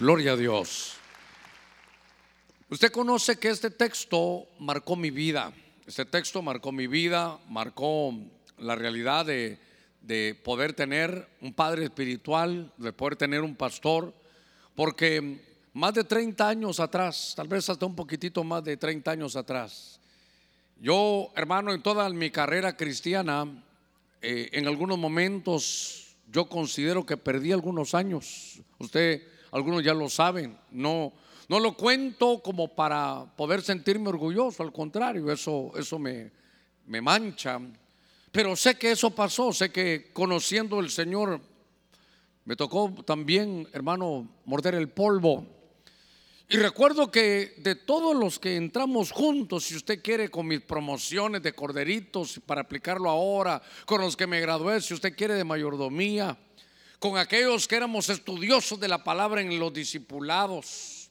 Gloria a Dios. Usted conoce que este texto marcó mi vida. Este texto marcó mi vida, marcó la realidad de, de poder tener un padre espiritual, de poder tener un pastor, porque más de 30 años atrás, tal vez hasta un poquitito más de 30 años atrás, yo, hermano, en toda mi carrera cristiana, eh, en algunos momentos yo considero que perdí algunos años. Usted, algunos ya lo saben, no, no lo cuento como para poder sentirme orgulloso, al contrario, eso, eso me, me mancha. Pero sé que eso pasó, sé que conociendo el Señor, me tocó también, hermano, morder el polvo. Y recuerdo que de todos los que entramos juntos, si usted quiere, con mis promociones de corderitos para aplicarlo ahora, con los que me gradué, si usted quiere, de mayordomía, con aquellos que éramos estudiosos de la palabra en los discipulados,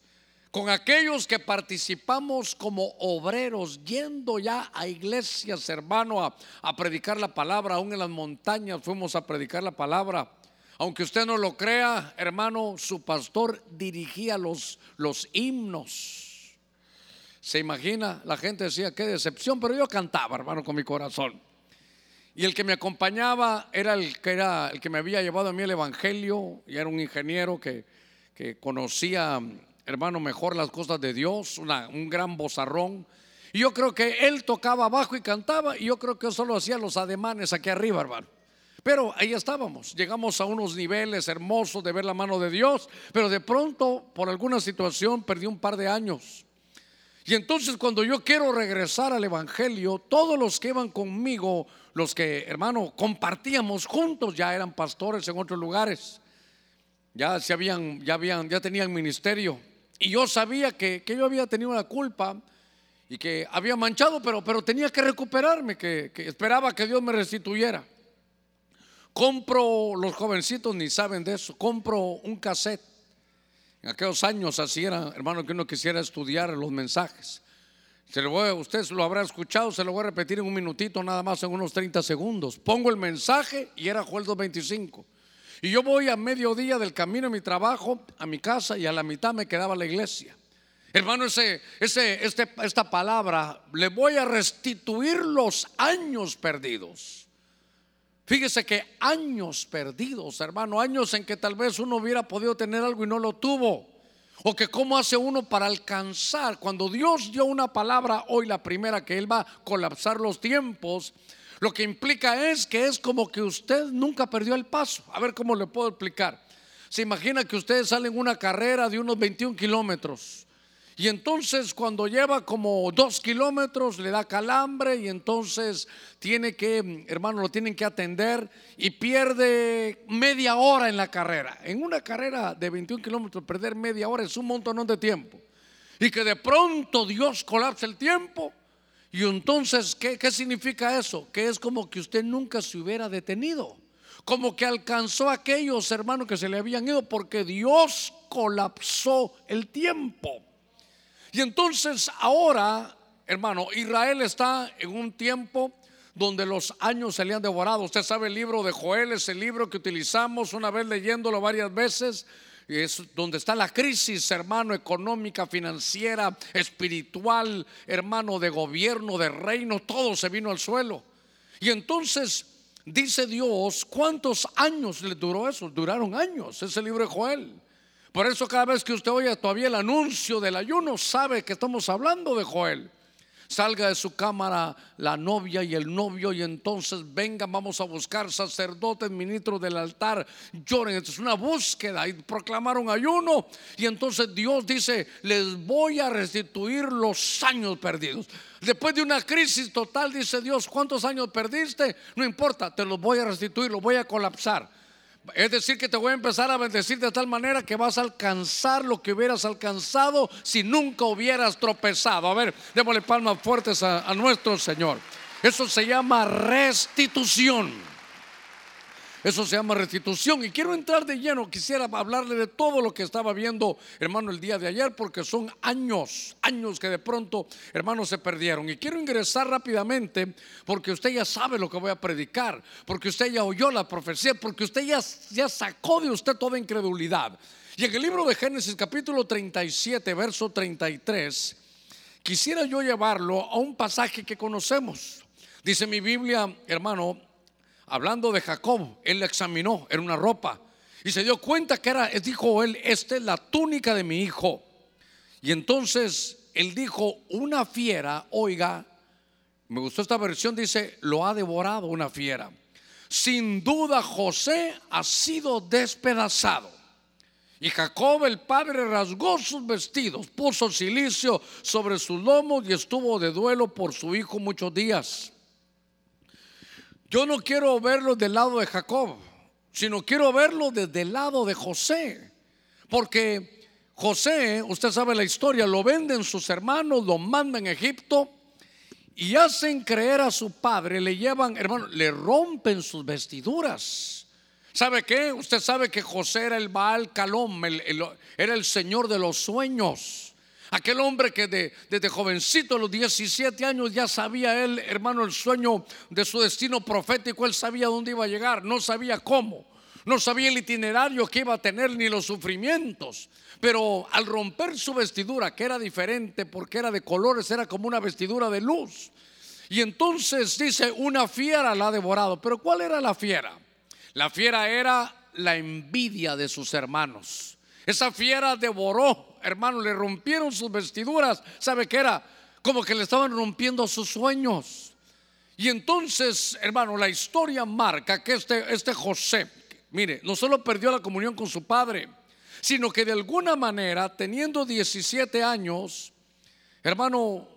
con aquellos que participamos como obreros, yendo ya a iglesias, hermano, a, predicar la palabra, aún en las montañas fuimos a predicar la palabra. Aunque usted no lo crea, hermano, su pastor dirigía los, los himnos. Se imagina, la gente decía, qué decepción, pero yo cantaba, hermano, con mi corazón. Y el que me acompañaba era el que, era, el que me había llevado a mí el Evangelio, y era un ingeniero que, que conocía, hermano, mejor las cosas de Dios, un gran bozarrón. Y yo creo que él tocaba abajo y cantaba, y yo creo que solo hacía los ademanes aquí arriba, hermano. Pero ahí estábamos, llegamos a unos niveles hermosos de ver la mano de Dios, pero de pronto por alguna situación perdí un par de años. Y entonces cuando yo quiero regresar al Evangelio, todos los que iban conmigo, los que, hermano, compartíamos juntos, ya eran pastores en otros lugares, ya se habían, ya habían, ya tenían ministerio. Y yo sabía que, que yo había tenido la culpa y que había manchado, pero, pero tenía que recuperarme, que, que esperaba que Dios me restituyera. Compro, los jovencitos ni saben de eso, compro un cassette. En aquellos años así era, hermano, que uno quisiera estudiar los mensajes. Se lo voy, usted lo habrá escuchado, se lo voy a repetir en un minutito, nada más en unos 30 segundos. Pongo el mensaje y era Joel 2.25. Y yo voy a mediodía del camino a mi trabajo, a mi casa, y a la mitad me quedaba la iglesia. Hermano, ese, ese, este, esta palabra, le voy a restituir los años perdidos. Fíjese que años perdidos, hermano, años en que tal vez uno hubiera podido tener algo y no lo tuvo. O que cómo hace uno para alcanzar. Cuando Dios dio una palabra hoy, la primera, que Él va a colapsar los tiempos, lo que implica es que es como que usted nunca perdió el paso. A ver cómo le puedo explicar. Se imagina que ustedes salen una carrera de unos 21 kilómetros y entonces cuando lleva como dos kilómetros le da calambre y entonces tiene que, hermano, lo tienen que atender y pierde media hora en la carrera. En una carrera de 21 kilómetros perder media hora es un montón de tiempo. Y que de pronto Dios colapsa el tiempo. Y entonces, ¿qué, ¿qué significa eso? Que es como que usted nunca se hubiera detenido. Como que alcanzó a aquellos hermanos que se le habían ido porque Dios colapsó el tiempo. Y entonces ahora, hermano, Israel está en un tiempo donde los años se le han devorado. Usted sabe el libro de Joel, es el libro que utilizamos una vez leyéndolo varias veces. Es donde está la crisis, hermano, económica, financiera, espiritual, hermano, de gobierno, de reino, todo se vino al suelo. Y entonces dice Dios, ¿cuántos años le duró eso? Duraron años, ese libro de Joel. Por eso cada vez que usted oye todavía el anuncio del ayuno, sabe que estamos hablando de Joel. Salga de su cámara la novia y el novio y entonces vengan, vamos a buscar sacerdotes, ministros del altar, lloren. es una búsqueda y proclamaron ayuno. Y entonces Dios dice, les voy a restituir los años perdidos. Después de una crisis total, dice Dios, ¿cuántos años perdiste? No importa, te los voy a restituir, los voy a colapsar. Es decir, que te voy a empezar a bendecir de tal manera que vas a alcanzar lo que hubieras alcanzado si nunca hubieras tropezado. A ver, démosle palmas fuertes a, a nuestro Señor. Eso se llama restitución. Eso se llama restitución. Y quiero entrar de lleno. Quisiera hablarle de todo lo que estaba viendo, hermano, el día de ayer, porque son años, años que de pronto, hermano, se perdieron. Y quiero ingresar rápidamente, porque usted ya sabe lo que voy a predicar, porque usted ya oyó la profecía, porque usted ya, ya sacó de usted toda incredulidad. Y en el libro de Génesis, capítulo 37, verso 33, quisiera yo llevarlo a un pasaje que conocemos. Dice mi Biblia, hermano, hablando de Jacob, él la examinó, era una ropa. Y se dio cuenta que era, dijo él, esta es la túnica de mi hijo. Y entonces él dijo, una fiera, oiga, me gustó esta versión, dice, lo ha devorado una fiera. Sin duda José ha sido despedazado. Y Jacob el padre rasgó sus vestidos, puso silicio sobre sus lomos y estuvo de duelo por su hijo muchos días. Yo no quiero verlo del lado de Jacob, sino quiero verlo desde el lado de José. Porque José, usted sabe la historia, lo venden sus hermanos, lo mandan a Egipto y hacen creer a su padre, le llevan, hermano, le rompen sus vestiduras. ¿Sabe qué? Usted sabe que José era el Baal Calom, era el señor de los sueños. Aquel hombre que desde jovencito, a los 17 años, ya sabía él, hermano, el sueño de su destino profético, él sabía dónde iba a llegar, no sabía cómo, no sabía el itinerario que iba a tener ni los sufrimientos. Pero al romper su vestidura, que era diferente porque era de colores, era como una vestidura de luz. Y entonces dice, una fiera la ha devorado. Pero ¿cuál era la fiera? La fiera era la envidia de sus hermanos. Esa fiera devoró hermano, le rompieron sus vestiduras. ¿Sabe qué era? Como que le estaban rompiendo sus sueños. Y entonces, hermano, la historia marca que este, este José, mire, no solo perdió la comunión con su padre, sino que de alguna manera, teniendo 17 años, hermano,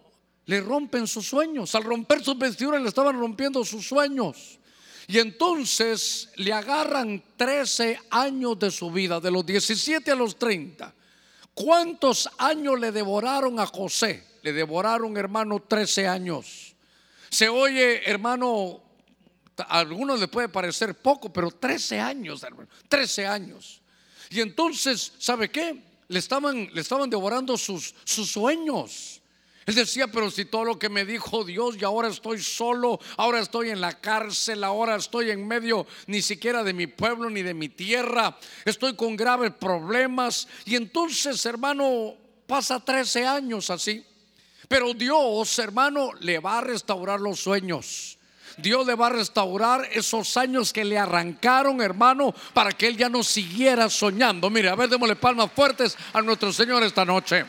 le rompen sus sueños. Al romper sus vestiduras le estaban rompiendo sus sueños. Y entonces le agarran 13 años de su vida, de los 17 a los 30. ¿Cuántos años le devoraron a José? Le devoraron, hermano, 13 años. Se oye, hermano, a algunos le puede parecer poco, pero 13 años, hermano, 13 años. Y entonces, ¿sabe qué? Le estaban, le estaban devorando sus, sus sueños. Él decía, pero si todo lo que me dijo Dios y ahora estoy solo, ahora estoy en la cárcel, ahora estoy en medio ni siquiera de mi pueblo ni de mi tierra, estoy con graves problemas. Y entonces, hermano, pasa 13 años así. Pero Dios, hermano, le va a restaurar los sueños. Dios le va a restaurar esos años que le arrancaron, hermano, para que él ya no siguiera soñando. Mire, a ver, démosle palmas fuertes a nuestro Señor esta noche.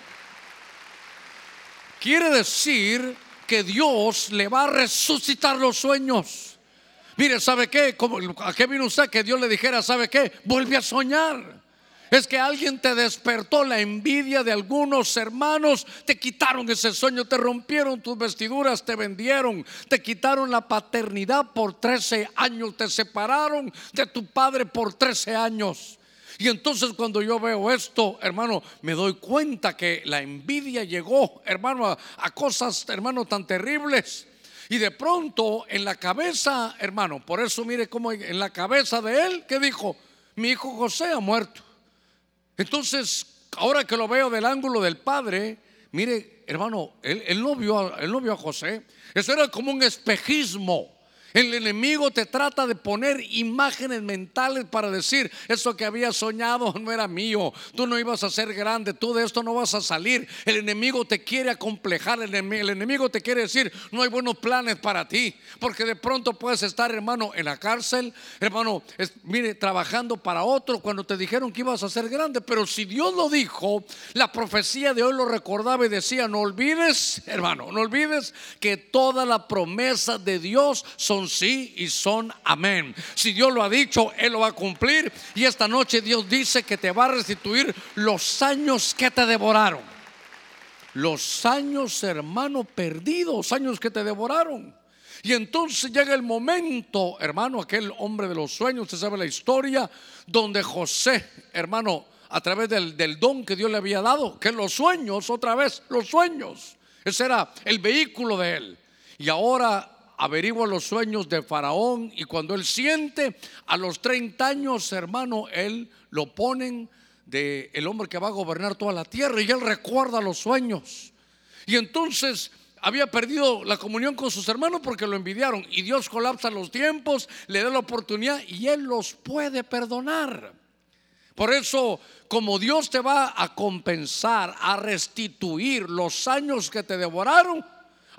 Quiere decir que Dios le va a resucitar los sueños. Mire, ¿sabe qué? ¿A qué vino usted que Dios le dijera, ¿sabe qué? Vuelve a soñar. Es que alguien te despertó la envidia de algunos hermanos, te quitaron ese sueño, te rompieron tus vestiduras, te vendieron, te quitaron la paternidad por 13 años, te separaron de tu padre por 13 años. Y entonces cuando yo veo esto, hermano, me doy cuenta que la envidia llegó, hermano, a, cosas, hermano, tan terribles. Y de pronto en la cabeza, hermano, por eso mire cómo en la cabeza de él, que dijo, mi hijo José ha muerto. Entonces, ahora que lo veo del ángulo del padre, mire, hermano, él, no, vio, él no vio a José. Eso era como un espejismo. El enemigo te trata de poner imágenes mentales para decir, eso que había soñado no era mío, tú no ibas a ser grande, tú de esto no vas a salir. El enemigo te quiere acomplejar, el enemigo, te quiere decir, no hay buenos planes para ti, porque de pronto puedes estar, hermano, en la cárcel, hermano, mire, trabajando para otro cuando te dijeron que ibas a ser grande, pero si Dios lo dijo, la profecía de hoy lo recordaba y decía, no olvides, hermano, no olvides que toda la promesa de Dios son sí y son amén. Si Dios lo ha dicho, Él lo va a cumplir. Y esta noche Dios dice que te va a restituir los años que te devoraron. Los años, hermano, perdidos, años que te devoraron. Y entonces llega el momento, hermano, aquel hombre de los sueños, usted sabe la historia, donde José, hermano, a través del, del, don que Dios le había dado, que los sueños, otra vez, los sueños, ese era el vehículo de él. Y ahora averigua los sueños de Faraón y cuando él siente a los 30 años, hermano, él lo ponen de el hombre que va a gobernar toda la tierra y él recuerda los sueños. Y entonces había perdido la comunión con sus hermanos porque lo envidiaron y Dios colapsa los tiempos, le da la oportunidad y él los puede perdonar. Por eso, como Dios te va a compensar, a restituir los años que te devoraron,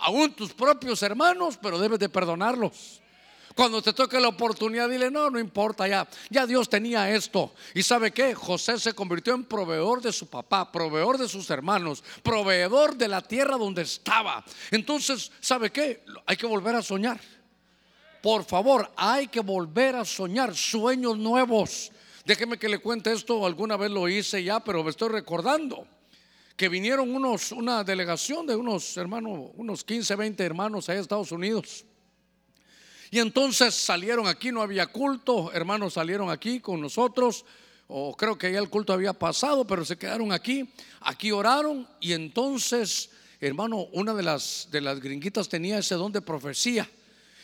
aún tus propios hermanos, pero debes de perdonarlos. Cuando te toque la oportunidad, dile, no, no importa, ya, ya Dios tenía esto. Y sabe qué, José se convirtió en proveedor de su papá, proveedor de sus hermanos, proveedor de la tierra donde estaba. Entonces, ¿sabe qué? Hay que volver a soñar. Por favor, hay que volver a soñar sueños nuevos. Déjeme que le cuente esto, alguna vez lo hice ya, pero me estoy recordando que vinieron unos, una delegación de unos hermanos, unos 15, 20 hermanos allá de Estados Unidos. Y entonces salieron aquí, no había culto, hermanos salieron aquí con nosotros, o creo que ya el culto había pasado, pero se quedaron aquí, aquí oraron y entonces, hermano, una de las, de las gringuitas tenía ese don de profecía.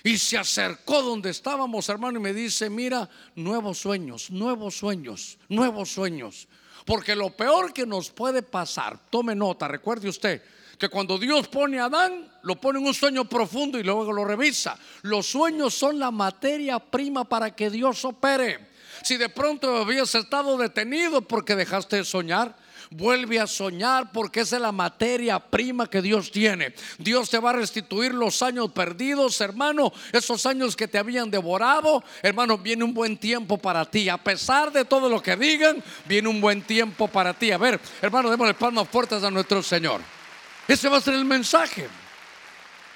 Y se acercó donde estábamos, hermano, y me dice, mira, nuevos sueños, nuevos sueños, nuevos sueños. Porque lo peor que nos puede pasar, tome nota, recuerde usted, que cuando Dios pone a Adán, lo pone en un sueño profundo y luego lo revisa. Los sueños son la materia prima para que Dios opere. Si de pronto habías estado detenido porque dejaste de soñar, vuelve a soñar porque esa es la materia prima que Dios tiene. Dios te va a restituir los años perdidos, hermano, esos años que te habían devorado. Hermano, viene un buen tiempo para ti. A pesar de todo lo que digan, viene un buen tiempo para ti. A ver, hermano, démosle palmas fuertes a nuestro Señor. Ese va a ser el mensaje.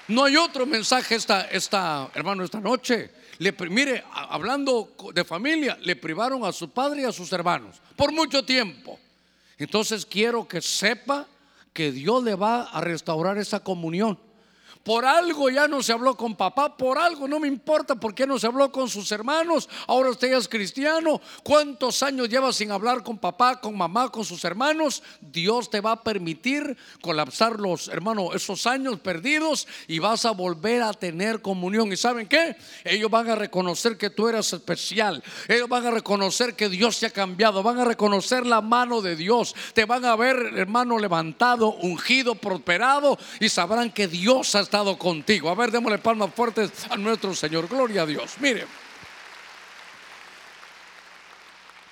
No hay otro mensaje esta, esta hermano, esta noche. Le, mire, hablando de familia, le privaron a su padre y a sus hermanos por mucho tiempo. Entonces quiero que sepa que Dios le va a restaurar esa comunión. Por algo ya no se habló con papá, por algo no me importa por qué no se habló con sus hermanos. Ahora usted ya es cristiano. ¿Cuántos años lleva sin hablar con papá, con mamá, con sus hermanos? Dios te va a permitir colapsar los hermanos esos años perdidos y vas a volver a tener comunión. ¿Y saben qué? Ellos van a reconocer que tú eres especial. Ellos van a reconocer que Dios te ha cambiado. Van a reconocer la mano de Dios. Te van a ver, hermano, levantado, ungido, prosperado y sabrán que Dios ha contigo. A ver, démosle palmas fuertes a nuestro Señor. Gloria a Dios. Mire.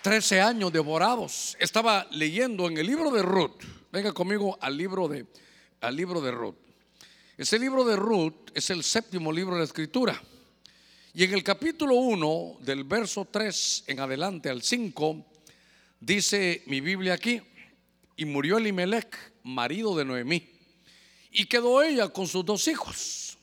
13 años devorados. Estaba leyendo en el libro de Ruth. Venga conmigo al libro de, al libro de Ruth. Ese libro de Ruth es el séptimo libro de la escritura. Y en el capítulo 1, del verso 3 en adelante al 5, dice mi Biblia aquí, y murió Elimelech, marido de Noemí y quedó ella con sus dos hijos.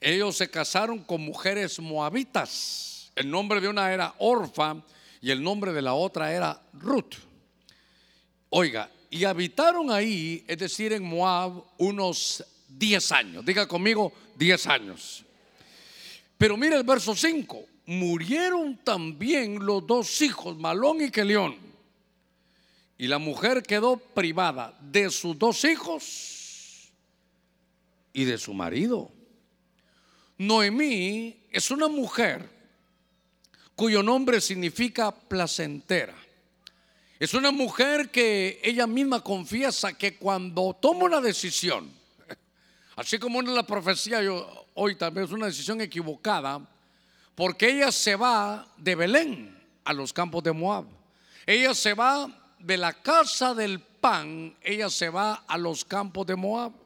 Ellos se casaron con mujeres moabitas. El nombre de una era Orfa y el nombre de la otra era Ruth. Oiga, y habitaron ahí, es decir, en Moab, unos 10 años. Diga conmigo, 10 años. Pero mire el verso 5. Murieron también los dos hijos, Malón y Kelión. Y la mujer quedó privada de sus dos hijos y de su marido. Noemí es una mujer cuyo nombre significa placentera. Es una mujer que ella misma confiesa que cuando toma una decisión, así como en la profecía yo, hoy tal vez una decisión equivocada, porque ella se va de Belén a los campos de Moab. Ella se va de la casa del pan, ella se va a los campos de Moab.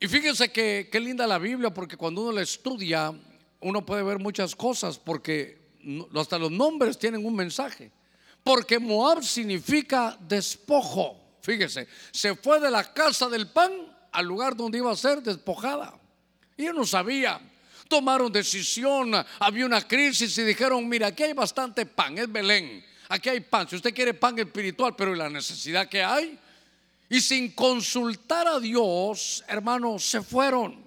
Y fíjense que qué linda la Biblia, porque cuando uno la estudia, uno puede ver muchas cosas, porque hasta los nombres tienen un mensaje. Porque Moab significa despojo. Fíjese, se fue de la casa del pan al lugar donde iba a ser despojada. Y no sabía. Tomaron decisión, había una crisis y dijeron, mira, aquí hay bastante pan, es Belén. Aquí hay pan, si usted quiere pan espiritual, pero la necesidad que hay, y sin consultar a Dios, hermano, se fueron.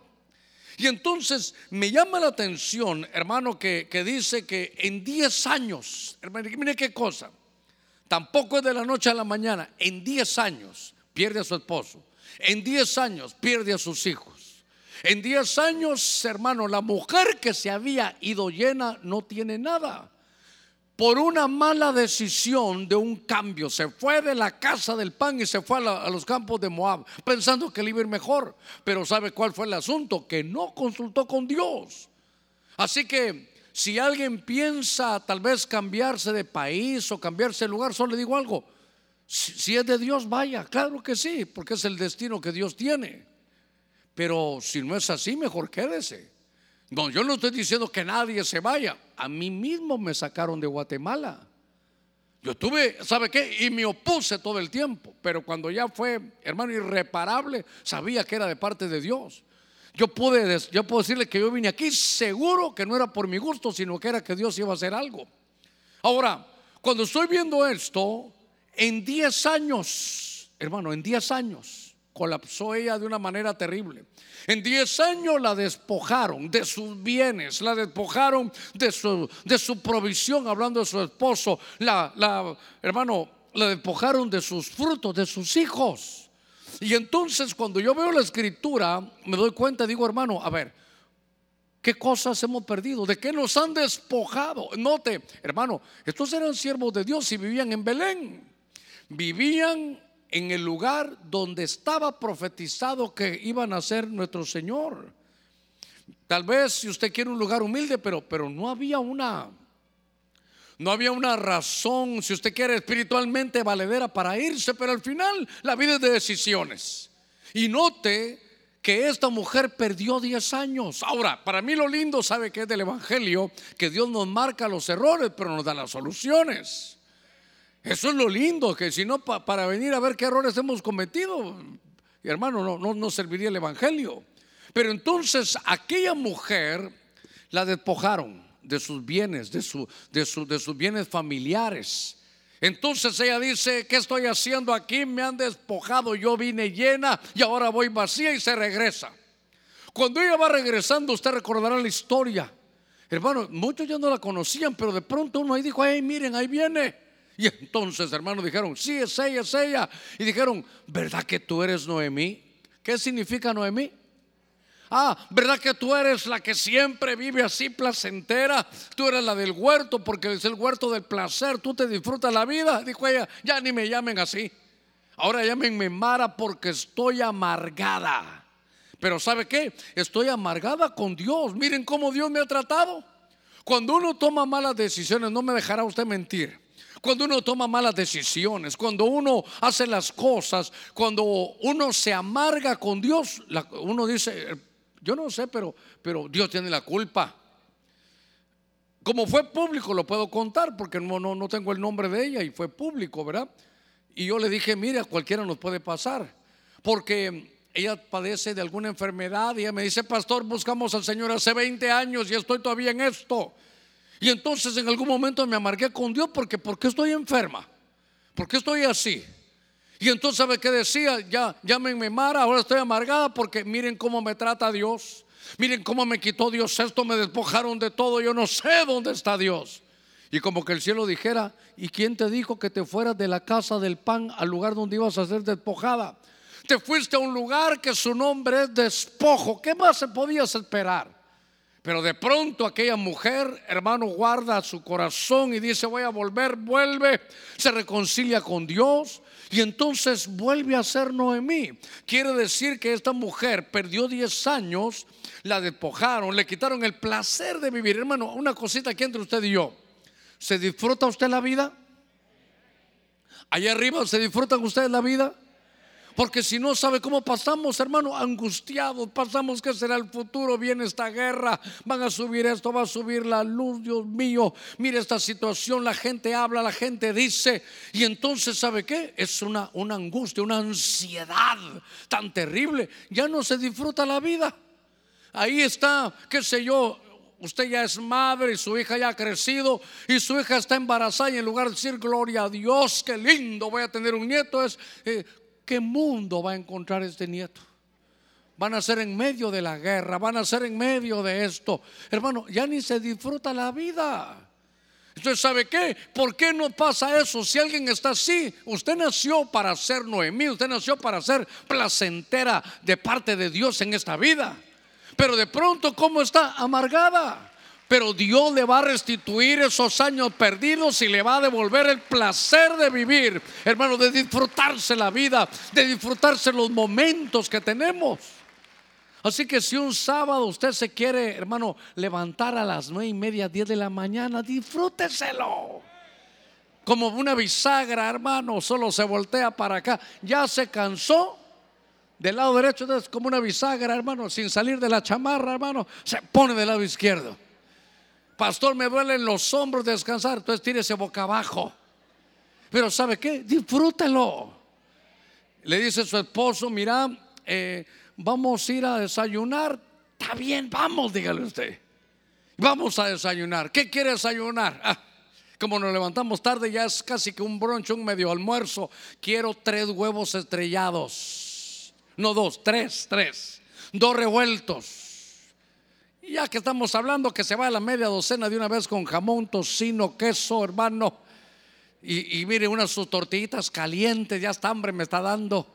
Y entonces me llama la atención, hermano, que, dice que en 10 años, hermano, mire qué cosa, tampoco es de la noche a la mañana, en 10 años pierde a su esposo, en 10 años pierde a sus hijos, En 10 años, hermano, la mujer que se había ido llena no tiene nada. Por una mala decisión de un cambio, se fue de la casa del pan y se fue a, los campos de Moab, pensando que le iba a ir mejor. Pero ¿sabe cuál fue el asunto? Que no consultó con Dios. Así que si alguien piensa tal vez cambiarse de país o cambiarse de lugar, solo le digo algo. Si, es de Dios, vaya, claro que sí, porque es el destino que Dios tiene. Pero si no es así, mejor quédese. No, yo no estoy diciendo que nadie se vaya. A mí mismo me sacaron de Guatemala. Yo tuve, ¿sabe qué? Y me opuse todo el tiempo. Pero cuando ya fue, hermano, irreparable, sabía que era de parte de Dios. Yo pude, yo puedo decirle que yo vine aquí seguro que no era por mi gusto, sino que era que Dios iba a hacer algo. Ahora, cuando estoy viendo esto, en 10 años, hermano, en 10 años colapsó ella de una manera terrible. En 10 años la despojaron de sus bienes, la despojaron de su, de su provisión, hablando de su esposo, la, la, hermano, la despojaron de sus frutos, de sus hijos. Y entonces cuando yo veo la escritura, me doy cuenta, digo, hermano, a ver, ¿qué cosas hemos perdido? ¿De qué nos han despojado? Note, hermano, estos eran siervos de Dios y vivían en Belén. Vivían en el lugar donde estaba profetizado que iban a ser nuestro Señor. Tal vez si usted quiere un lugar humilde, pero, pero no había una no había una razón, si usted quiere, espiritualmente valedera para irse, pero al final la vida es de decisiones. Y note que esta mujer perdió 10 años. Ahora, para mí lo lindo, sabe que es del Evangelio, que Dios nos marca los errores, pero nos da las soluciones. Eso es lo lindo, que si no, para venir a ver qué errores hemos cometido, hermano, no, no, no serviría el Evangelio. Pero entonces aquella mujer la despojaron de sus bienes, de, su, de, de sus bienes familiares. Entonces ella dice, ¿qué estoy haciendo aquí? Me han despojado, yo vine llena y ahora voy vacía y se regresa. Cuando ella va regresando, usted recordará la historia. Hermano, muchos ya no la conocían, pero de pronto uno ahí dijo, hey, miren, ahí viene. Y entonces, hermano, dijeron, sí, es ella, es ella. Y dijeron, ¿verdad que tú eres Noemí? ¿Qué significa Noemí? Ah, ¿verdad que tú eres la que siempre vive así placentera? Tú eres la del huerto porque es el huerto del placer, tú te disfrutas la vida. Dijo ella, ya ni me llamen así. Ahora llámenme Mara porque estoy amargada. Pero ¿sabe qué? Estoy amargada con Dios. Miren cómo Dios me ha tratado. Cuando uno toma malas decisiones, no me dejará usted mentir. Cuando uno toma malas decisiones, cuando uno hace las cosas, cuando uno se amarga con Dios, uno dice, yo no sé, pero, pero Dios tiene la culpa. Como fue público, lo puedo contar porque no, no, no tengo el nombre de ella y fue público, ¿verdad? Y yo le dije, mira, cualquiera nos puede pasar. Porque ella padece de alguna enfermedad y ella me dice, pastor, buscamos al Señor hace 20 años y estoy todavía en esto. Y entonces en algún momento me amargué con Dios porque ¿por qué estoy enferma? ¿Por qué estoy así? Y entonces, ¿sabe qué decía? Ya, llámenme Mara, ahora estoy amargada porque miren cómo me trata Dios. Miren cómo me quitó Dios esto, me despojaron de todo, yo no sé dónde está Dios. Y como que el cielo dijera, ¿y quién te dijo que te fueras de la casa del pan al lugar donde ibas a ser despojada? Te fuiste a un lugar que su nombre es despojo. ¿Qué más se podías esperar? Pero de pronto aquella mujer, hermano, guarda su corazón y dice, voy a volver, vuelve, se reconcilia con Dios y entonces vuelve a ser Noemí. Quiere decir que esta mujer perdió 10 años, la despojaron, le quitaron el placer de vivir. Hermano, una cosita aquí entre usted y yo. ¿Se disfruta usted la vida? Allá arriba, ¿se disfrutan ustedes la vida? Porque si no sabe cómo pasamos, hermano, angustiados, pasamos que será el futuro, viene esta guerra, van a subir esto, va a subir la luz, Dios mío, mire esta situación, la gente habla, la gente dice, y entonces, ¿sabe qué? Es una, una angustia, una ansiedad tan terrible, ya no se disfruta la vida. Ahí está, qué sé yo, usted ya es madre y su hija ya ha crecido y su hija está embarazada y en lugar de decir gloria a Dios, qué lindo, voy a tener un nieto, es eh, ¿qué mundo va a encontrar este nieto? Van a ser en medio de la guerra, van a ser en medio de esto. Hermano, ya ni se disfruta la vida. Entonces, ¿sabe qué? ¿Por qué no pasa eso? Si alguien está así, usted nació para ser Noemí, usted nació para ser placentera de parte de Dios en esta vida. Pero de pronto, ¿cómo está? Amargada. Pero Dios le va a restituir esos años perdidos y le va a devolver el placer de vivir, hermano, de disfrutarse la vida, de disfrutarse los momentos que tenemos. Así que si un sábado usted se quiere, hermano, levantar a las nueve y media, diez de la mañana, disfrúteselo. Como una bisagra, hermano, solo se voltea para acá. Ya se cansó del lado derecho, es como una bisagra, hermano, sin salir de la chamarra, hermano, se pone del lado izquierdo. Pastor, me duelen los hombros de descansar. Entonces tírese boca abajo. Pero ¿sabe qué? Disfrútelo. Le dice su esposo, mira, eh, vamos a ir a desayunar. Está bien, vamos, dígale usted. Vamos a desayunar. ¿Qué quiere desayunar? Ah, como nos levantamos tarde, ya es casi que un broncho, un medio almuerzo. Quiero tres huevos estrellados. No dos, tres, tres. Dos revueltos ya que estamos hablando que se va a la media docena de una vez con jamón, tocino, queso, hermano. Y, mire, unas sus tortillitas calientes, ya está hambre, me está dando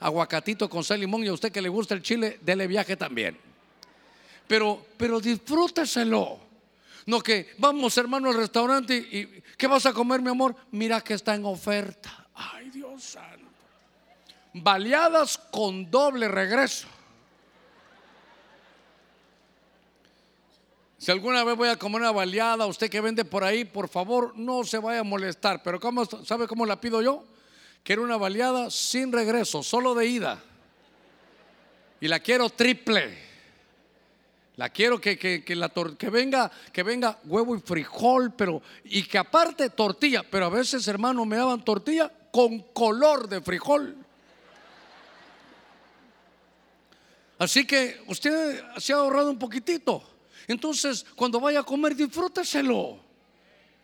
aguacatito con sal y limón. Y a usted que le gusta el chile, dele viaje también. Pero, pero disfrúteselo. No que vamos, hermano, al restaurante y, ¿qué vas a comer, mi amor? Mira que está en oferta. Ay, Dios santo. Baleadas con doble regreso. Si alguna vez voy a comer una baleada, usted que vende por ahí, por favor, no se vaya a molestar. Pero ¿cómo, ¿sabe cómo la pido yo? Quiero una baleada sin regreso, solo de ida. Y la quiero triple. La quiero que, que, que, venga, que venga huevo y frijol, pero y que aparte tortilla. Pero a veces, hermano, me daban tortilla con color de frijol. Así que usted se ha ahorrado un poquitito. Entonces, cuando vaya a comer, disfrúteselo.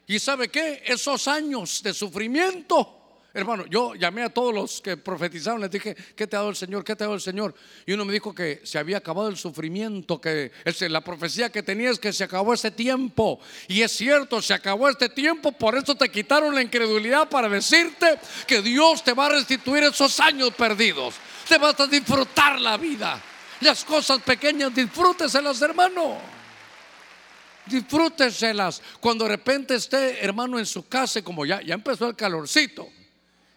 ¿Y sabe qué? Esos años de sufrimiento. Hermano, yo llamé a todos los que profetizaron, les dije, ¿qué te ha dado el Señor? ¿Qué te ha dado el Señor? Y uno me dijo que se había acabado el sufrimiento, que la profecía que tenía es que se acabó ese tiempo. Y es cierto, se acabó este tiempo, por eso te quitaron la incredulidad para decirte que Dios te va a restituir esos años perdidos. Te vas a disfrutar la vida. Las cosas pequeñas, disfrúteselas, hermano disfrúteselas. Cuando de repente esté, hermano, en su casa, como ya, ya empezó el calorcito,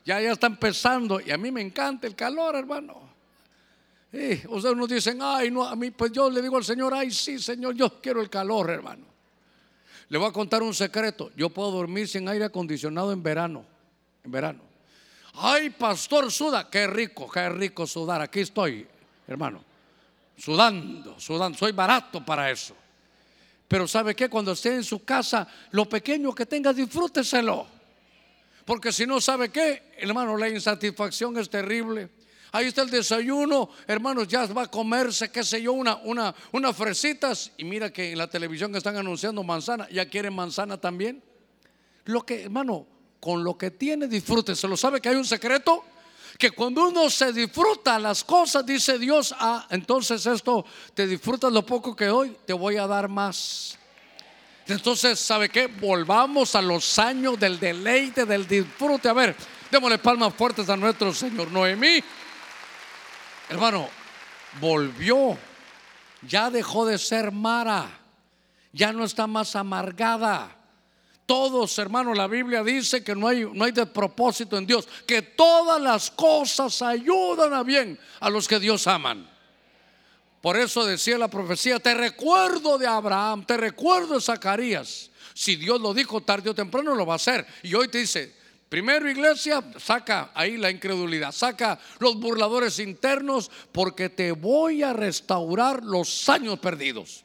ya, ya está empezando, y a mí me encanta el calor, hermano. Y ustedes nos dicen, ay, no, a mí, pues yo le digo al Señor, ay, sí, Señor, yo quiero el calor, hermano. Le voy a contar un secreto. Yo puedo dormir sin aire acondicionado en verano. En verano. Ay, pastor, suda. Qué rico, qué rico sudar. Aquí estoy, hermano. Sudando, sudando. Soy barato para eso. Pero ¿sabe qué? Cuando esté en su casa, lo pequeño que tenga, disfrúteselo. Porque si no, ¿sabe qué? Hermano, la insatisfacción es terrible. Ahí está el desayuno, hermanos, ya va a comerse, qué sé yo, una, una, unas fresitas. Y mira que en la televisión están anunciando manzana, ya quieren manzana también. Lo que, hermano, con lo que tiene, disfrúteselo. ¿Sabe que hay un secreto? Que cuando uno se disfruta las cosas, dice Dios, ah, entonces esto, te disfrutas lo poco que doy, te voy a dar más. Entonces, ¿sabe qué? Volvamos a los años del deleite, del disfrute. A ver, démosle palmas fuertes a nuestro Señor. Noemí, hermano, volvió, ya dejó de ser Mara, ya no está más amargada todos, hermanos, la Biblia dice que no hay, no hay despropósito en Dios, que todas las cosas ayudan a bien a los que Dios aman. Por eso decía la profecía, te recuerdo de Abraham, te recuerdo de Zacarías. Si Dios lo dijo tarde o temprano, lo va a hacer. Y hoy te dice, primero iglesia, saca ahí la incredulidad, saca los burladores internos, porque te voy a restaurar los años perdidos.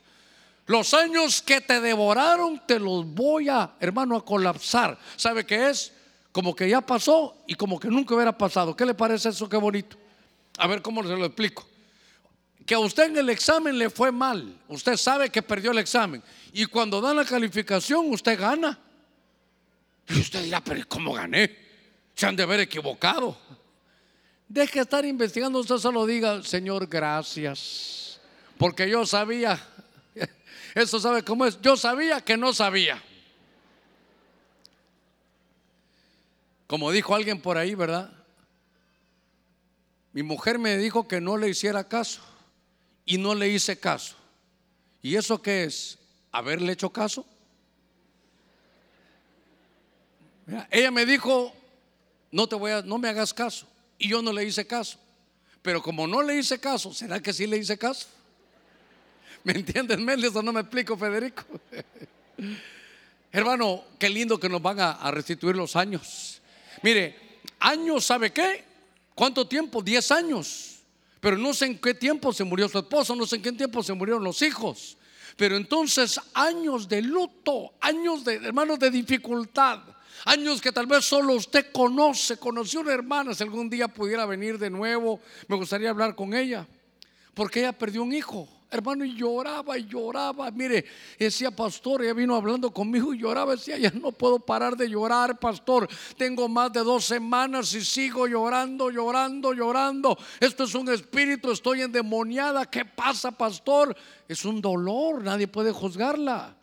Los años que te devoraron te los voy a, hermano, a colapsar. ¿Sabe qué es? Como que ya pasó y como que nunca hubiera pasado. ¿Qué le parece eso? Qué bonito. A ver cómo se lo explico. Que a usted en el examen le fue mal. Usted sabe que perdió el examen. Y cuando dan la calificación, usted gana. Y usted dirá, pero ¿cómo gané? Se han de haber equivocado. Deje de estar investigando, usted solo diga, Señor, gracias. Porque yo sabía eso sabe cómo es. Yo sabía que no sabía. Como dijo alguien por ahí, ¿verdad? Mi mujer me dijo que no le hiciera caso y no le hice caso. ¿Y eso qué es? ¿Haberle hecho caso? ella me dijo, no te voy a, no me hagas caso. Y yo no le hice caso. Pero como no le hice caso, ¿será que sí le hice caso? ¿Me entiendes, Méndez? O no me explico, Federico. Hermano, qué lindo que nos van a, restituir los años. Mire, años, ¿sabe qué? ¿Cuánto tiempo? Diez años. Pero no sé en qué tiempo se murió su esposo, no sé en qué tiempo se murieron los hijos. Pero entonces años de luto, años de hermanos de dificultad, años que tal vez solo usted conoce, conoció una hermana, si algún día pudiera venir de nuevo, me gustaría hablar con ella, porque ella perdió un hijo. Hermano, y lloraba y lloraba. Mire, decía pastor, ella vino hablando conmigo y lloraba. Decía, ya no puedo parar de llorar, pastor. Tengo más de dos semanas y sigo llorando, llorando, llorando. Esto es un espíritu, estoy endemoniada. ¿Qué pasa, pastor? Es un dolor, nadie puede juzgarla.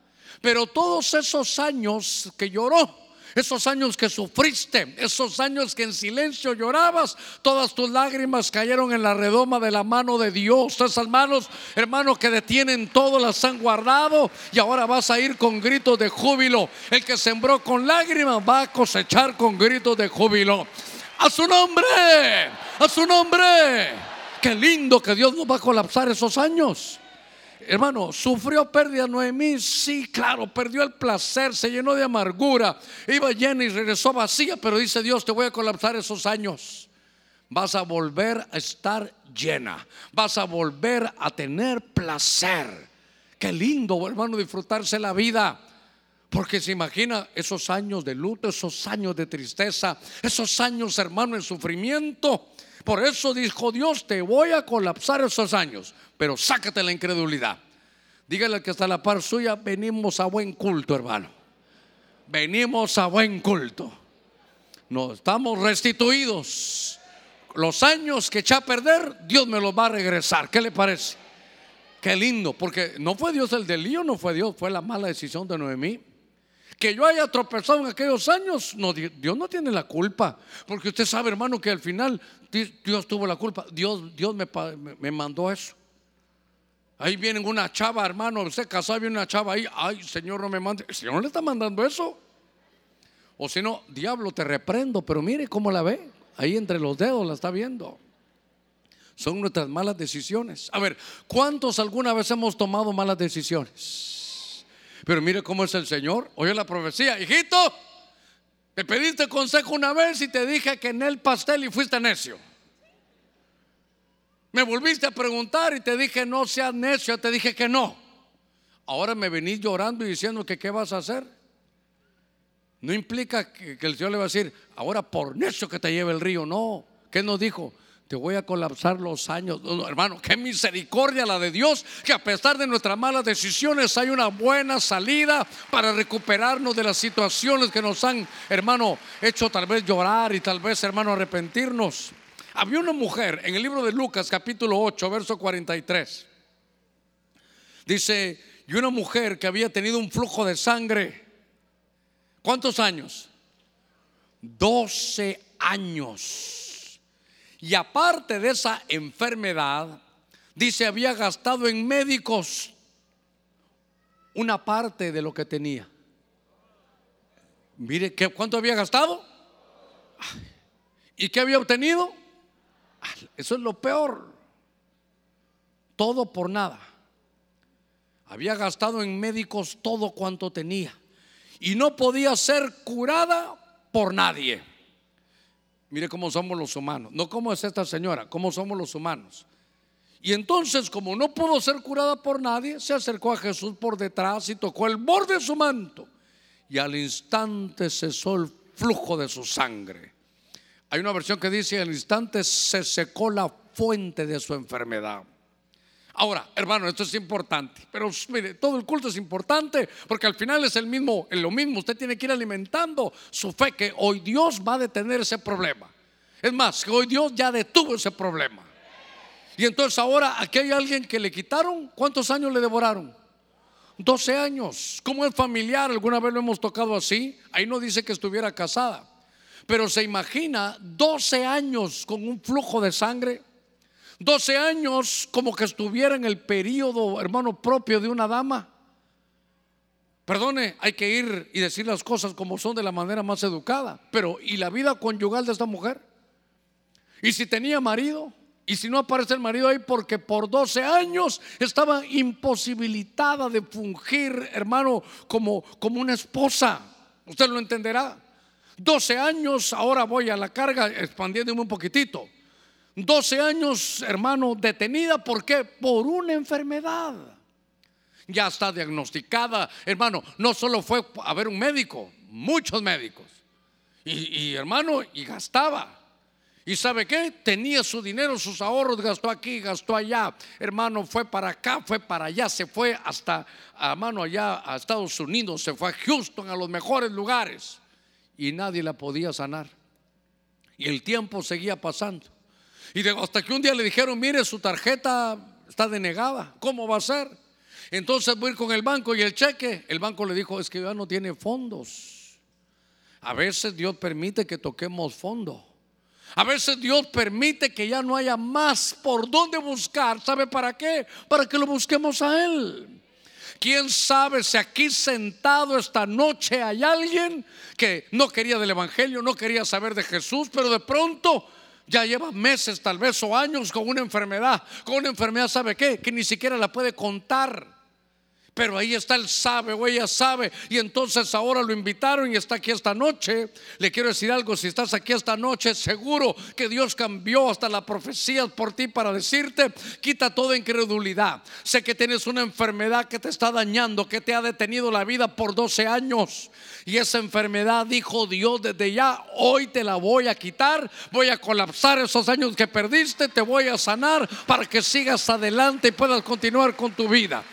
Pero todos esos años que lloró, esos años que sufriste, esos años que en silencio llorabas, todas tus lágrimas cayeron en la redoma de la mano de Dios. Esas manos, hermanos, que detienen todo, las han guardado y ahora vas a ir con gritos de júbilo. El que sembró con lágrimas va a cosechar con gritos de júbilo. A su nombre, a su nombre. Qué lindo que Dios nos va a colapsar esos años. Hermano, ¿sufrió pérdida Noemí? Sí, claro, perdió el placer, se llenó de amargura, iba llena y regresó vacía, pero dice Dios, te voy a colapsar esos años. Vas a volver a estar llena, vas a volver a tener placer. Qué lindo, hermano, disfrutarse la vida. Porque se imagina esos años de luto, esos años de tristeza, esos años, hermano, en sufrimiento. Por eso dijo Dios, te voy a colapsar esos años, pero sácate la incredulidad. Dígale que está a la par suya, venimos a buen culto, hermano. Venimos a buen culto. No, estamos restituidos. Los años que eché a perder, Dios me los va a regresar. ¿Qué le parece? Qué lindo, porque no fue Dios el del lío, no fue Dios, fue la mala decisión de Noemí. Que yo haya tropezado en aquellos años, no, Dios no tiene la culpa. Porque usted sabe, hermano, que al final Dios tuvo la culpa. Dios, Dios me, me mandó eso. Ahí viene una chava, hermano, usted casado, viene una chava ahí. Ay, Señor, no me mande. El Señor le está mandando eso. O si no, diablo, te reprendo. Pero mire cómo la ve. Ahí entre los dedos la está viendo. Son nuestras malas decisiones. A ver, ¿cuántos alguna vez hemos tomado malas decisiones? Pero mire cómo es el Señor. Oye la profecía, hijito. Te pediste consejo una vez y te dije que en el pastel y fuiste necio. Me volviste a preguntar y te dije no seas necio, te dije que no. Ahora me venís llorando y diciendo que qué vas a hacer. No implica que, el Señor le va a decir, ahora por necio que te lleve el río. No, ¿qué nos dijo? Te voy a colapsar los años. hermano, qué misericordia la de Dios, que a pesar de nuestras malas decisiones hay una buena salida para recuperarnos de las situaciones que nos han, hermano, hecho tal vez llorar y tal vez, hermano, arrepentirnos. Había una mujer en el libro de Lucas capítulo 8, verso 43. Dice, y una mujer que había tenido un flujo de sangre. ¿Cuántos años? 12 años. Y aparte de esa enfermedad, dice, había gastado en médicos una parte de lo que tenía. Mire, ¿cuánto había gastado? ¿Y qué había obtenido? Eso es lo peor. Todo por nada. Había gastado en médicos todo cuanto tenía. Y no podía ser curada por nadie. Mire cómo somos los humanos. No como es esta señora, cómo somos los humanos. Y entonces, como no pudo ser curada por nadie, se acercó a Jesús por detrás y tocó el borde de su manto. Y al instante cesó el flujo de su sangre. Hay una versión que dice, al instante se secó la fuente de su enfermedad. Ahora, hermano, esto es importante, pero mire, todo el culto es importante porque al final es el mismo, es lo mismo. Usted tiene que ir alimentando su fe que hoy Dios va a detener ese problema. Es más, que hoy Dios ya detuvo ese problema. Y entonces ahora aquí hay alguien que le quitaron, ¿cuántos años le devoraron? 12 años. Como es familiar, alguna vez lo hemos tocado así. Ahí no dice que estuviera casada, pero se imagina 12 años con un flujo de sangre 12 años como que estuviera en el periodo, hermano, propio de una dama. Perdone, hay que ir y decir las cosas como son de la manera más educada. Pero, ¿y la vida conyugal de esta mujer? ¿Y si tenía marido? ¿Y si no aparece el marido ahí? Porque por 12 años estaba imposibilitada de fungir, hermano, como, como una esposa. Usted lo entenderá. 12 años, ahora voy a la carga, expandiéndome un poquitito. 12 años, hermano, detenida. ¿Por qué? Por una enfermedad ya está diagnosticada. Hermano, no solo fue a ver un médico, muchos médicos. Y, hermano, y gastaba. ¿Y sabe qué? Tenía su dinero, sus ahorros, gastó aquí, gastó allá. Hermano, fue para acá, fue para allá, se fue hasta, a mano allá, a Estados Unidos, se fue a Houston, a los mejores lugares. Y nadie la podía sanar. Y el tiempo seguía pasando. Y hasta que un día le dijeron, mire, su tarjeta está denegada. ¿Cómo va a ser? Entonces voy a ir con el banco y el cheque. El banco le dijo, es que ya no tiene fondos. A veces Dios permite que toquemos fondo. A veces Dios permite que ya no haya más por dónde buscar. ¿Sabe para qué? Para que lo busquemos a Él. ¿Quién sabe si aquí sentado esta noche hay alguien que no quería del Evangelio, no quería saber de Jesús, pero de pronto ya lleva meses tal vez o años con una enfermedad, con una enfermedad, ¿sabe qué? Que ni siquiera la puede contar. Pero ahí está, él sabe o ella sabe. Y entonces ahora lo invitaron y está aquí esta noche. Le quiero decir algo, si estás aquí esta noche, seguro que Dios cambió hasta la profecía por ti para decirte, quita toda incredulidad. Sé que tienes una enfermedad que te está dañando, que te ha detenido la vida por 12 años. Y esa enfermedad, dijo Dios desde ya, hoy te la voy a quitar. Voy a colapsar esos años que perdiste, te voy a sanar para que sigas adelante y puedas continuar con tu vida.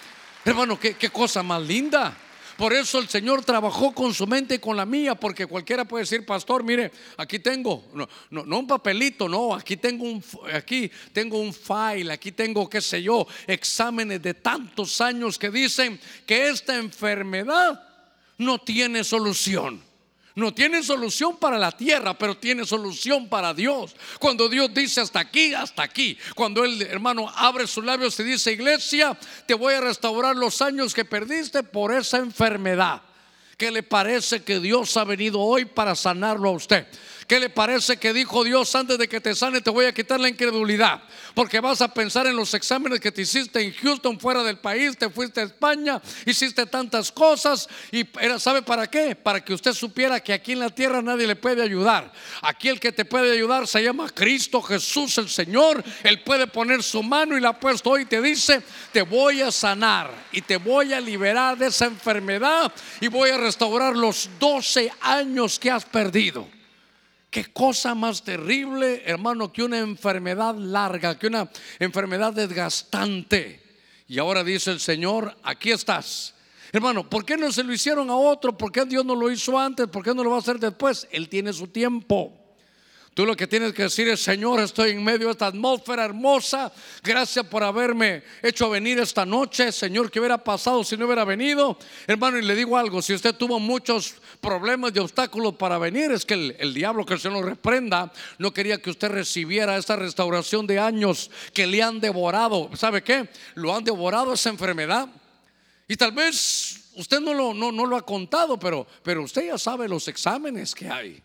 Hermano, qué, cosa más linda. Por eso el Señor trabajó con su mente y con la mía, porque cualquiera puede decir, pastor, mire, aquí tengo, no, no, un papelito, no, aquí tengo un, aquí tengo un file, aquí tengo, qué sé yo, exámenes de tantos años que dicen que esta enfermedad no tiene solución. No tiene solución para la tierra, pero tiene solución para Dios. Cuando Dios dice hasta aquí, hasta aquí. Cuando el hermano abre sus labios y dice, iglesia, te voy a restaurar los años que perdiste por esa enfermedad. ¿Qué le parece que Dios ha venido hoy para sanarlo a usted? ¿Qué le parece que dijo Dios antes de que te sane? Te voy a quitar la incredulidad. Porque vas a pensar en los exámenes que te hiciste en Houston, fuera del país, te fuiste a España, hiciste tantas cosas. Y era, ¿sabe para qué? Para que usted supiera que aquí en la tierra nadie le puede ayudar. Aquí el que te puede ayudar se llama Cristo Jesús el Señor. Él puede poner su mano y la ha puesto hoy y te dice, te voy a sanar y te voy a liberar de esa enfermedad y voy a restaurar los 12 años que has perdido. Qué cosa más terrible, hermano, que una enfermedad larga, que una enfermedad desgastante. Y ahora dice el Señor, aquí estás. Hermano, ¿por qué no se lo hicieron a otro? ¿Por qué Dios no lo hizo antes? ¿Por qué no lo va a hacer después? Él tiene su tiempo. Tú lo que tienes que decir es, Señor, estoy en medio de esta atmósfera hermosa. Gracias por haberme hecho venir esta noche. Señor, ¿qué hubiera pasado si no hubiera venido? Hermano, y le digo algo, si usted tuvo muchos problemas y obstáculos para venir, es que el, diablo que el Señor reprenda no quería que usted recibiera esta restauración de años que le han devorado. ¿Sabe qué? Lo han devorado esa enfermedad. Y tal vez usted no lo, no, no lo ha contado, pero, pero usted ya sabe los exámenes que hay.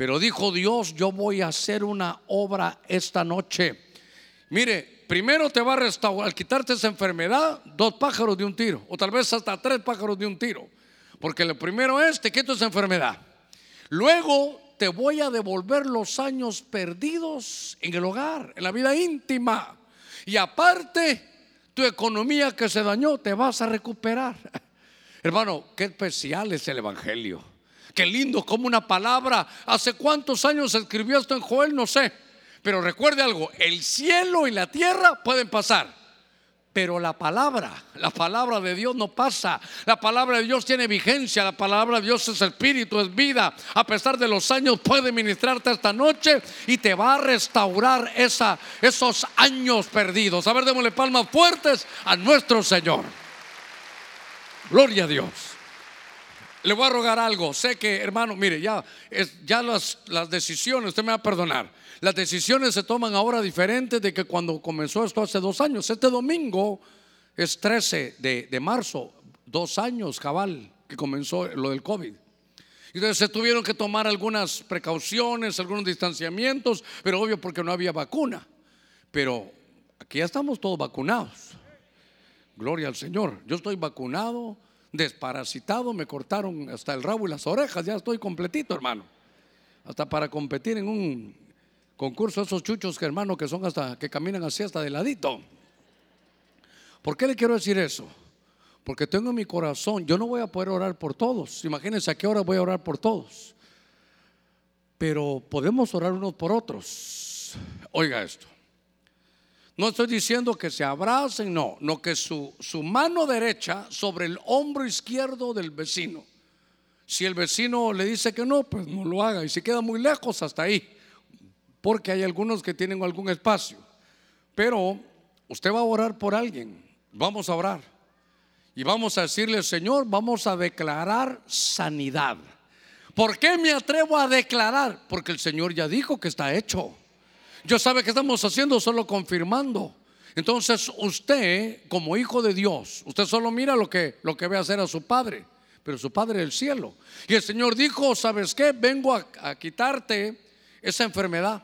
Pero dijo Dios, yo voy a hacer una obra esta noche. Mire, primero te va a restaurar, al quitarte esa enfermedad, dos pájaros de un tiro, o tal vez hasta tres pájaros de un tiro. Porque lo primero es, te quito esa enfermedad. Luego te voy a devolver los años perdidos en el hogar, en la vida íntima. Y aparte, tu economía que se dañó, te vas a recuperar. Hermano, qué especial es el Evangelio. Qué lindo como una palabra. ¿Hace cuántos años escribió esto en Joel? No sé. Pero recuerde algo, el cielo y la tierra pueden pasar. Pero la palabra, la palabra de Dios no pasa. La palabra de Dios tiene vigencia. La palabra de Dios es espíritu, es vida. A pesar de los años puede ministrarte esta noche y te va a restaurar esa, esos años perdidos. A ver, démosle palmas fuertes a nuestro Señor. Gloria a Dios. Le voy a rogar algo. Sé que, hermano, mire, ya, ya las, las decisiones, usted me va a perdonar. Las decisiones se toman ahora diferentes de que cuando comenzó esto hace dos años. Este domingo es 13 de, de marzo, dos años cabal que comenzó lo del COVID. Entonces se tuvieron que tomar algunas precauciones, algunos distanciamientos, pero obvio porque no había vacuna. Pero aquí ya estamos todos vacunados. Gloria al Señor. Yo estoy vacunado, desparasitado, me cortaron hasta el rabo y las orejas, ya estoy completito, hermano. Hasta para competir en un concurso esos chuchos que hermano que son hasta que caminan así hasta de ladito. ¿Por qué le quiero decir eso? Porque tengo en mi corazón, yo no voy a poder orar por todos. Imagínense a qué hora voy a orar por todos. Pero podemos orar unos por otros. Oiga esto. No estoy diciendo que se abracen, no, no que su, mano derecha sobre el hombro izquierdo del vecino. Si el vecino le dice que no, pues no lo haga. Y si queda muy lejos, hasta ahí. Porque hay algunos que tienen algún espacio. Pero usted va a orar por alguien. Vamos a orar. Y vamos a decirle, Señor, vamos a declarar sanidad. ¿Por qué me atrevo a declarar? Porque el Señor ya dijo que está hecho. Yo sabe que estamos haciendo solo confirmando. Entonces usted, como hijo de Dios, usted solo mira lo que, lo que ve hacer a su padre, pero su padre del cielo. Y el Señor dijo, ¿sabes qué? Vengo a, quitarte esa enfermedad.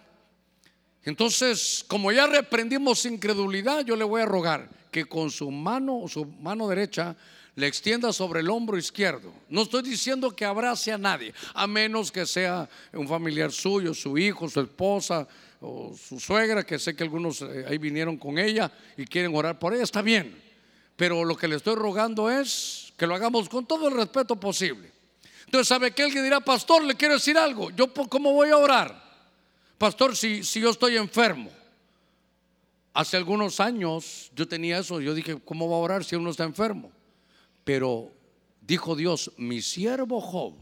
Entonces, como ya reprendimos incredulidad, yo le voy a rogar que con su mano, su mano derecha, le extienda sobre el hombro izquierdo. No estoy diciendo que abrace a nadie, a menos que sea un familiar suyo, su hijo, su esposa o su suegra, que sé que algunos eh, ahí vinieron con ella y quieren orar por ella, está bien. Pero lo que le estoy rogando es que lo hagamos con todo el respeto posible. Entonces, ¿sabe que alguien dirá, pastor, le quiero decir algo? ¿Yo cómo voy a orar? Pastor, si, si yo estoy enfermo, Hace algunos años yo tenía eso, yo dije, ¿cómo va a orar si uno está enfermo? Pero dijo Dios, mi siervo Job,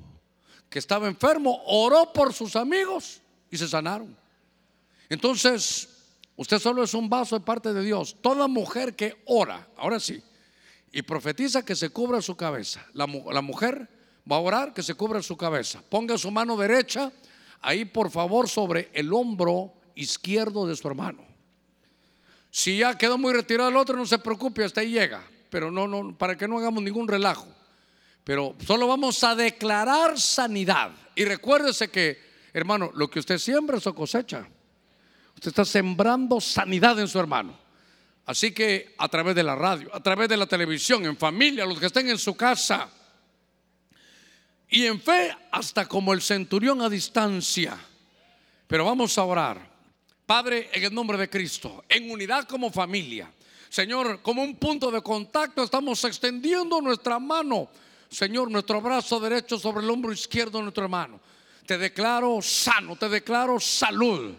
que estaba enfermo, oró por sus amigos y se sanaron. Entonces, usted solo es un vaso de parte de Dios. Toda mujer que ora, ahora sí, y profetiza que se cubra su cabeza. La, mujer va a orar que se cubra su cabeza. Ponga su mano derecha ahí, por favor, sobre el hombro izquierdo de su hermano. Si ya quedó muy retirado el otro, no se preocupe, hasta ahí llega. Pero no, no, para que no hagamos ningún relajo. Pero solo vamos a declarar sanidad. Y recuérdese que, hermano, lo que usted siembra, su cosecha. Usted está sembrando sanidad en su hermano. Así que a través de la radio, a través de la televisión, en familia, los que estén en su casa. Y en fe, hasta como el centurión a distancia. Pero vamos a orar. Padre, en el nombre de Cristo, en unidad como familia. Señor, como un punto de contacto estamos extendiendo nuestra mano. Señor, nuestro brazo derecho sobre el hombro izquierdo de nuestro hermano. Te declaro sano, te declaro salud.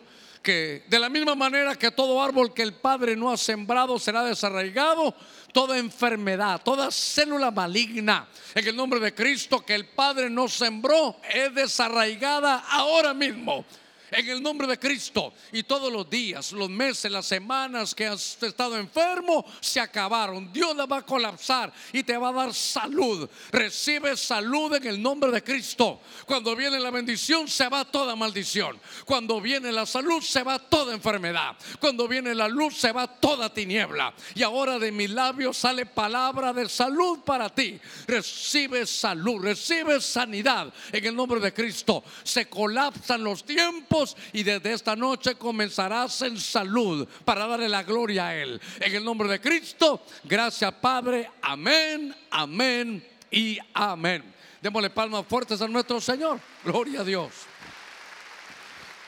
De la misma manera que todo árbol que el Padre no ha sembrado será desarraigado, toda enfermedad, toda célula maligna, en el nombre de Cristo que el Padre no sembró, es desarraigada ahora mismo en el nombre de Cristo. Y todos los días, los meses, las semanas que has estado enfermo se acabaron. Dios la va a colapsar y te va a dar salud. Recibe salud en el nombre de Cristo. Cuando viene la bendición se va toda maldición. Cuando viene la salud se va toda enfermedad. Cuando viene la luz se va toda tiniebla. Y ahora de mis labios sale palabra de salud para ti. Recibe salud, recibe sanidad en el nombre de Cristo. Se colapsan los tiempos y desde esta noche comenzarás en salud para darle la gloria a Él. En el nombre de Cristo, gracias Padre, amén, amén y amén. Démosle palmas fuertes a nuestro Señor. Gloria a Dios.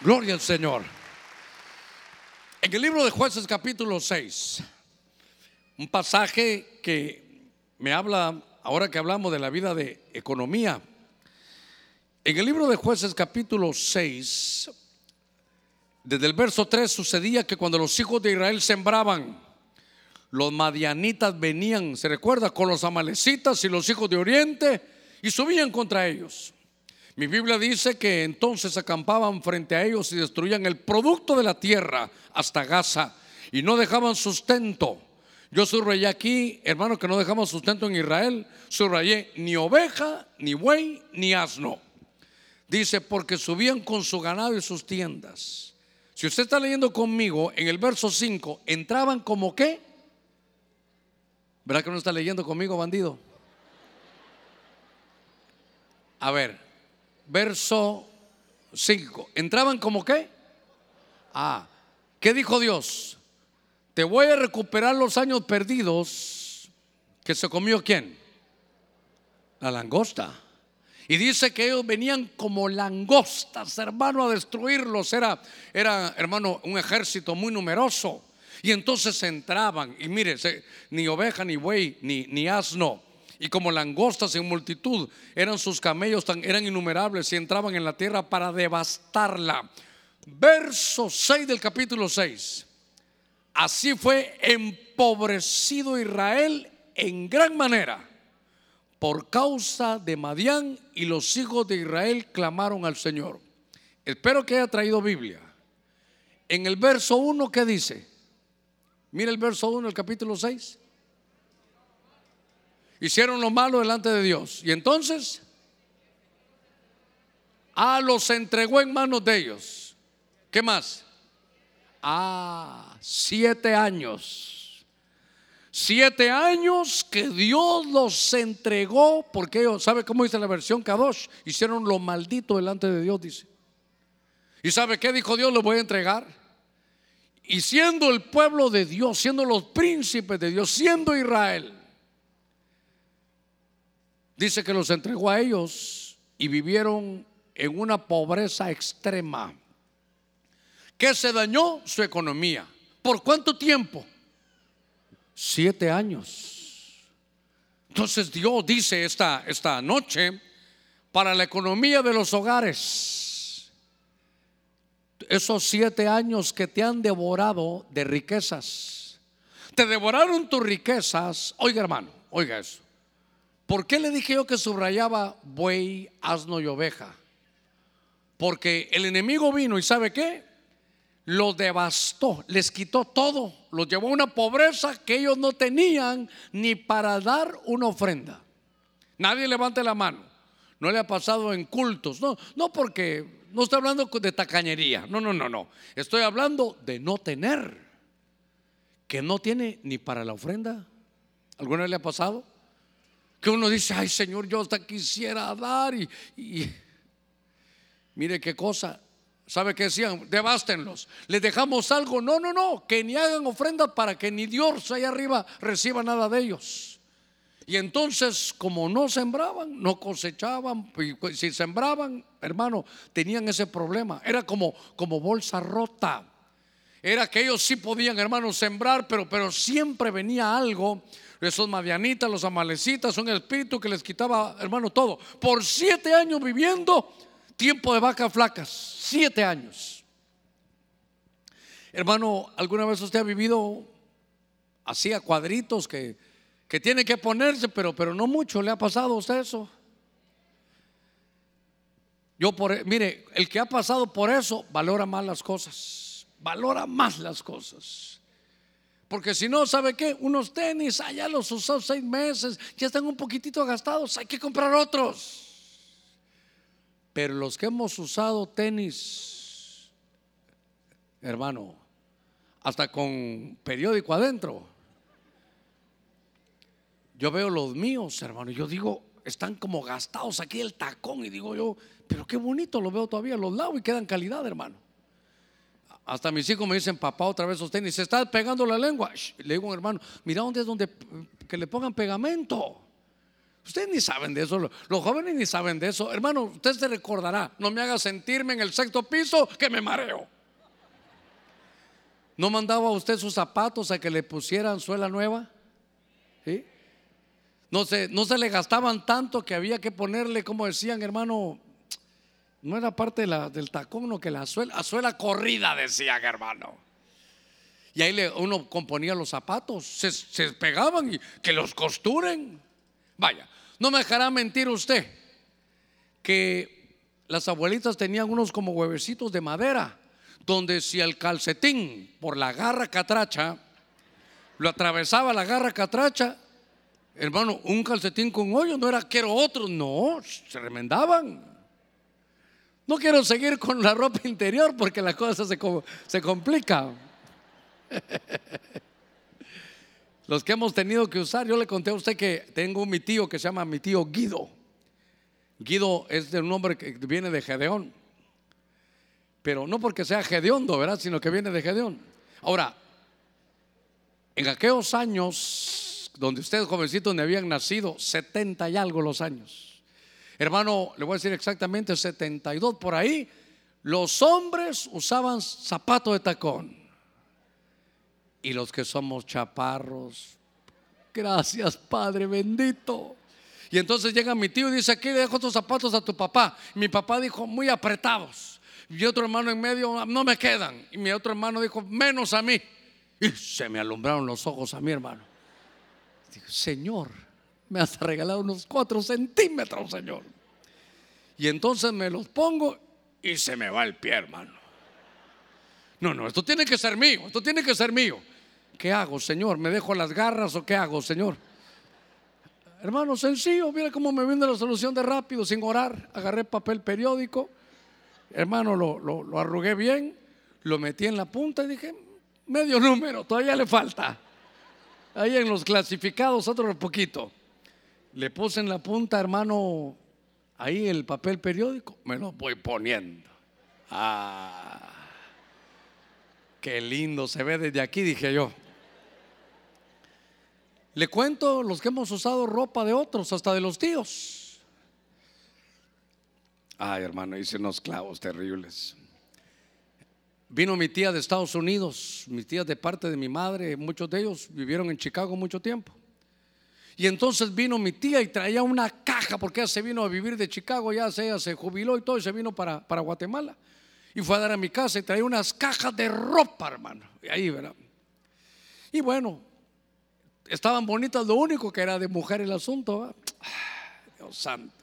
Gloria al Señor. En el libro de jueces capítulo 6, un pasaje que me habla, ahora que hablamos de la vida de economía, en el libro de jueces capítulo 6, desde el verso 3 sucedía que cuando los hijos de Israel sembraban, los madianitas venían, se recuerda, con los amalecitas y los hijos de Oriente y subían contra ellos. Mi Biblia dice que entonces acampaban frente a ellos y destruían el producto de la tierra hasta Gaza y no dejaban sustento. Yo subrayé aquí, hermano, que no dejamos sustento en Israel. Subrayé ni oveja, ni buey, ni asno. Dice, porque subían con su ganado y sus tiendas. Si usted está leyendo conmigo, en el verso 5, entraban como qué? ¿Verdad que no está leyendo conmigo, bandido? A ver, verso 5. ¿Entraban como qué? Ah, ¿qué dijo Dios? Te voy a recuperar los años perdidos que se comió quién? La langosta. Y dice que ellos venían como langostas, hermano, a destruirlos. Era, era, hermano, un ejército muy numeroso. Y entonces entraban, y mire, ni oveja, ni buey, ni, ni asno, y como langostas en multitud, eran sus camellos, tan, eran innumerables y entraban en la tierra para devastarla. Verso 6 del capítulo 6. Así fue empobrecido Israel en gran manera por causa de Madián y los hijos de Israel clamaron al Señor. Espero que haya traído Biblia. En el verso 1, ¿qué dice? Mira el verso 1 del capítulo 6. Hicieron lo malo delante de Dios. Y entonces, a los entregó en manos de ellos. ¿Qué más? Ah, siete años. Siete años que Dios los entregó, porque ellos, ¿sabe cómo dice la versión Kadosh? Hicieron lo maldito delante de Dios, dice. ¿Y sabe qué dijo Dios? Lo voy a entregar. Y siendo el pueblo de Dios, siendo los príncipes de Dios, siendo Israel, dice que los entregó a ellos y vivieron en una pobreza extrema. ¿Qué se dañó? Su economía. ¿Por cuánto tiempo? Siete años. Entonces Dios dice esta, esta noche, para la economía de los hogares, esos siete años que te han devorado de riquezas, te devoraron tus riquezas, oiga hermano, oiga eso. ¿Por qué le dije yo que subrayaba buey, asno y oveja? Porque el enemigo vino y ¿sabe qué? Los devastó, les quitó todo, los llevó a una pobreza que ellos no tenían ni para dar una ofrenda. Nadie levante la mano. No le ha pasado en cultos. No, no porque no estoy hablando de tacañería. No, no, no, no. Estoy hablando de no tener. Que no tiene ni para la ofrenda. ¿Alguna le ha pasado? Que uno dice, ay Señor, yo hasta quisiera dar y, mire qué cosa. ¿Sabe qué decían? Devástenlos. ¿Les dejamos algo? No, no, no. Que ni hagan ofrendas para que ni Dios allá arriba reciba nada de ellos. Y entonces, como no sembraban, no cosechaban, pues, si sembraban, hermano, tenían ese problema. Era como, como bolsa rota. Era que ellos sí podían, hermano, sembrar, pero, pero siempre venía algo esos madianitas, los amalecitas, el espíritu que les quitaba, hermano, todo. Por siete años viviendo tiempo de vacas flacas, siete años. Hermano, ¿alguna vez usted ha vivido así a cuadritos que, que tiene que ponerse, pero, pero no mucho le ha pasado a usted eso? Yo por, mire, el que ha pasado por eso valora más las cosas, valora más las cosas. Porque si no, ¿sabe qué? Unos tenis, allá ah, los usó seis meses, ya están un poquitito gastados, hay que comprar otros. Pero los que hemos usado tenis, hermano, hasta con periódico adentro, yo veo los míos, hermano, yo digo, están como gastados aquí el tacón y digo yo, pero qué bonito lo veo todavía, los lavo y quedan calidad, hermano. Hasta mis hijos me dicen, papá, otra vez los tenis, se está pegando la lengua. le digo, hermano, mira dónde es donde que le pongan pegamento. Ustedes ni saben de eso, los jóvenes ni saben de eso. Hermano, usted se recordará, no me haga sentirme en el sexto piso que me mareo. ¿No mandaba usted sus zapatos a que le pusieran suela nueva? ¿Sí? No se, no se le gastaban tanto que había que ponerle, como decían, hermano, no era parte del tacón, no que la suela, suela corrida, decía hermano. Y ahí uno componía los zapatos, se, se pegaban y que los costuren. Vaya, no me dejará mentir usted que las abuelitas tenían unos como huevecitos de madera, donde si el calcetín por la garra catracha lo atravesaba la garra catracha. Hermano, un calcetín con hoyo no era quiero otro, no, se remendaban. No quiero seguir con la ropa interior porque la cosa se, se complica. Los que hemos tenido que usar, yo le conté a usted que tengo mi tío que se llama mi tío Guido. Guido es de un nombre que viene de Gedeón. Pero no porque sea Gedeondo, ¿verdad? Sino que viene de Gedeón. Ahora, en aquellos años donde ustedes jovencitos me habían nacido, 70 y algo los años. Hermano, le voy a decir exactamente 72 por ahí. Los hombres usaban zapatos de tacón. Y los que somos chaparros, gracias Padre bendito. Y entonces llega mi tío y dice, aquí dejo tus zapatos a tu papá. mi papá dijo, muy apretados. Y otro hermano en medio, no me quedan. Y mi otro hermano dijo, menos a mí. Y se me alumbraron los ojos a mi hermano. Digo, Señor, me has regalado unos cuatro centímetros, Señor. Y entonces me los pongo y se me va el pie, hermano. No, no, esto tiene que ser mío, esto tiene que ser mío. ¿Qué hago, Señor? ¿Me dejo las garras o qué hago, Señor? Hermano, sencillo, mira cómo me viene la solución de rápido, sin orar. Agarré papel periódico, hermano, lo, lo, lo arrugué bien, lo metí en la punta y dije, medio número, todavía le falta. Ahí en los clasificados otro poquito. Le puse en la punta, hermano, ahí el papel periódico, me lo voy poniendo. Ah, qué lindo se ve desde aquí, dije yo. Le cuento los que hemos usado ropa de otros, hasta de los tíos. Ay, hermano, hice unos clavos terribles. Vino mi tía de Estados Unidos, mis tías de parte de mi madre, muchos de ellos vivieron en Chicago mucho tiempo. Y entonces vino mi tía y traía una caja, porque ella se vino a vivir de Chicago, ya se, ella se jubiló y todo, y se vino para, para Guatemala. Y fue a dar a mi casa y traía unas cajas de ropa, hermano. Y ahí, ¿verdad? Y bueno, estaban bonitas, lo único que era de mujer el asunto. Dios santo.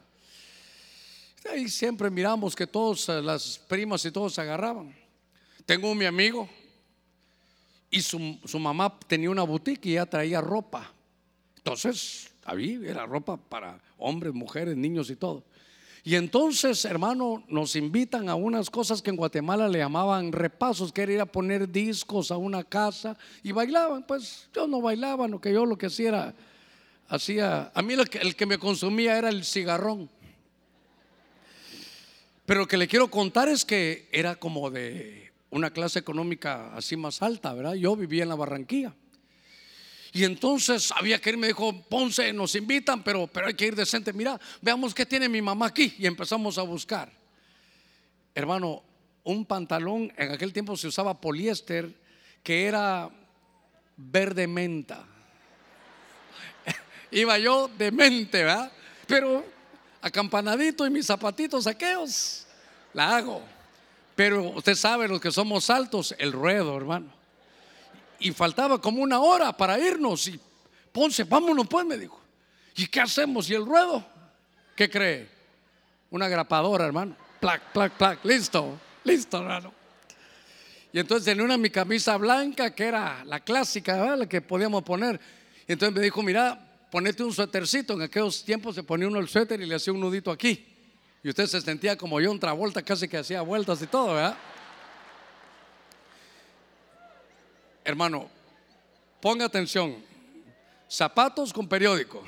Ahí siempre miramos que todas las primas y todos se agarraban. Tengo mi amigo y su, mamá tenía una boutique y ella traía ropa. Entonces, ahí era ropa para hombres, mujeres, niños y todo. Y entonces, hermano, nos invitan a unas cosas que en Guatemala le llamaban repasos, que era ir a poner discos a una casa y bailaban. Pues yo no bailaba, lo que yo lo que hacía era, hacía, a mí el que me consumía era el cigarrón. Pero lo que le quiero contar es que era como de una clase económica así más alta, ¿verdad? Yo vivía en la Barranquilla. Y entonces había que ir, me dijo, Ponce, nos invitan, pero, pero hay que ir decente. Mira, veamos qué tiene mi mamá aquí. Y empezamos a buscar. Hermano, un pantalón, en aquel tiempo se usaba poliéster, que era verde menta. Iba yo de mente, ¿verdad? Pero acampanadito y mis zapatitos aquellos, la hago. Pero usted sabe, los que somos altos, el ruedo, hermano. Y faltaba como una hora para irnos. Y Ponce, vámonos pues, me dijo. ¿Y qué hacemos? ¿Y el ruedo? ¿Qué cree? Una grapadora, hermano. Plac, plac, plac. Listo, listo, hermano. Y entonces tenía una mi camisa blanca, que era la clásica, la que podíamos poner. Y entonces me dijo, mira, ponete un suétercito. En aquellos tiempos se ponía uno el suéter y le hacía un nudito aquí. Y usted se sentía como yo, otra vuelta, casi que hacía vueltas y todo, ¿verdad? Hermano, ponga atención. Zapatos con periódico.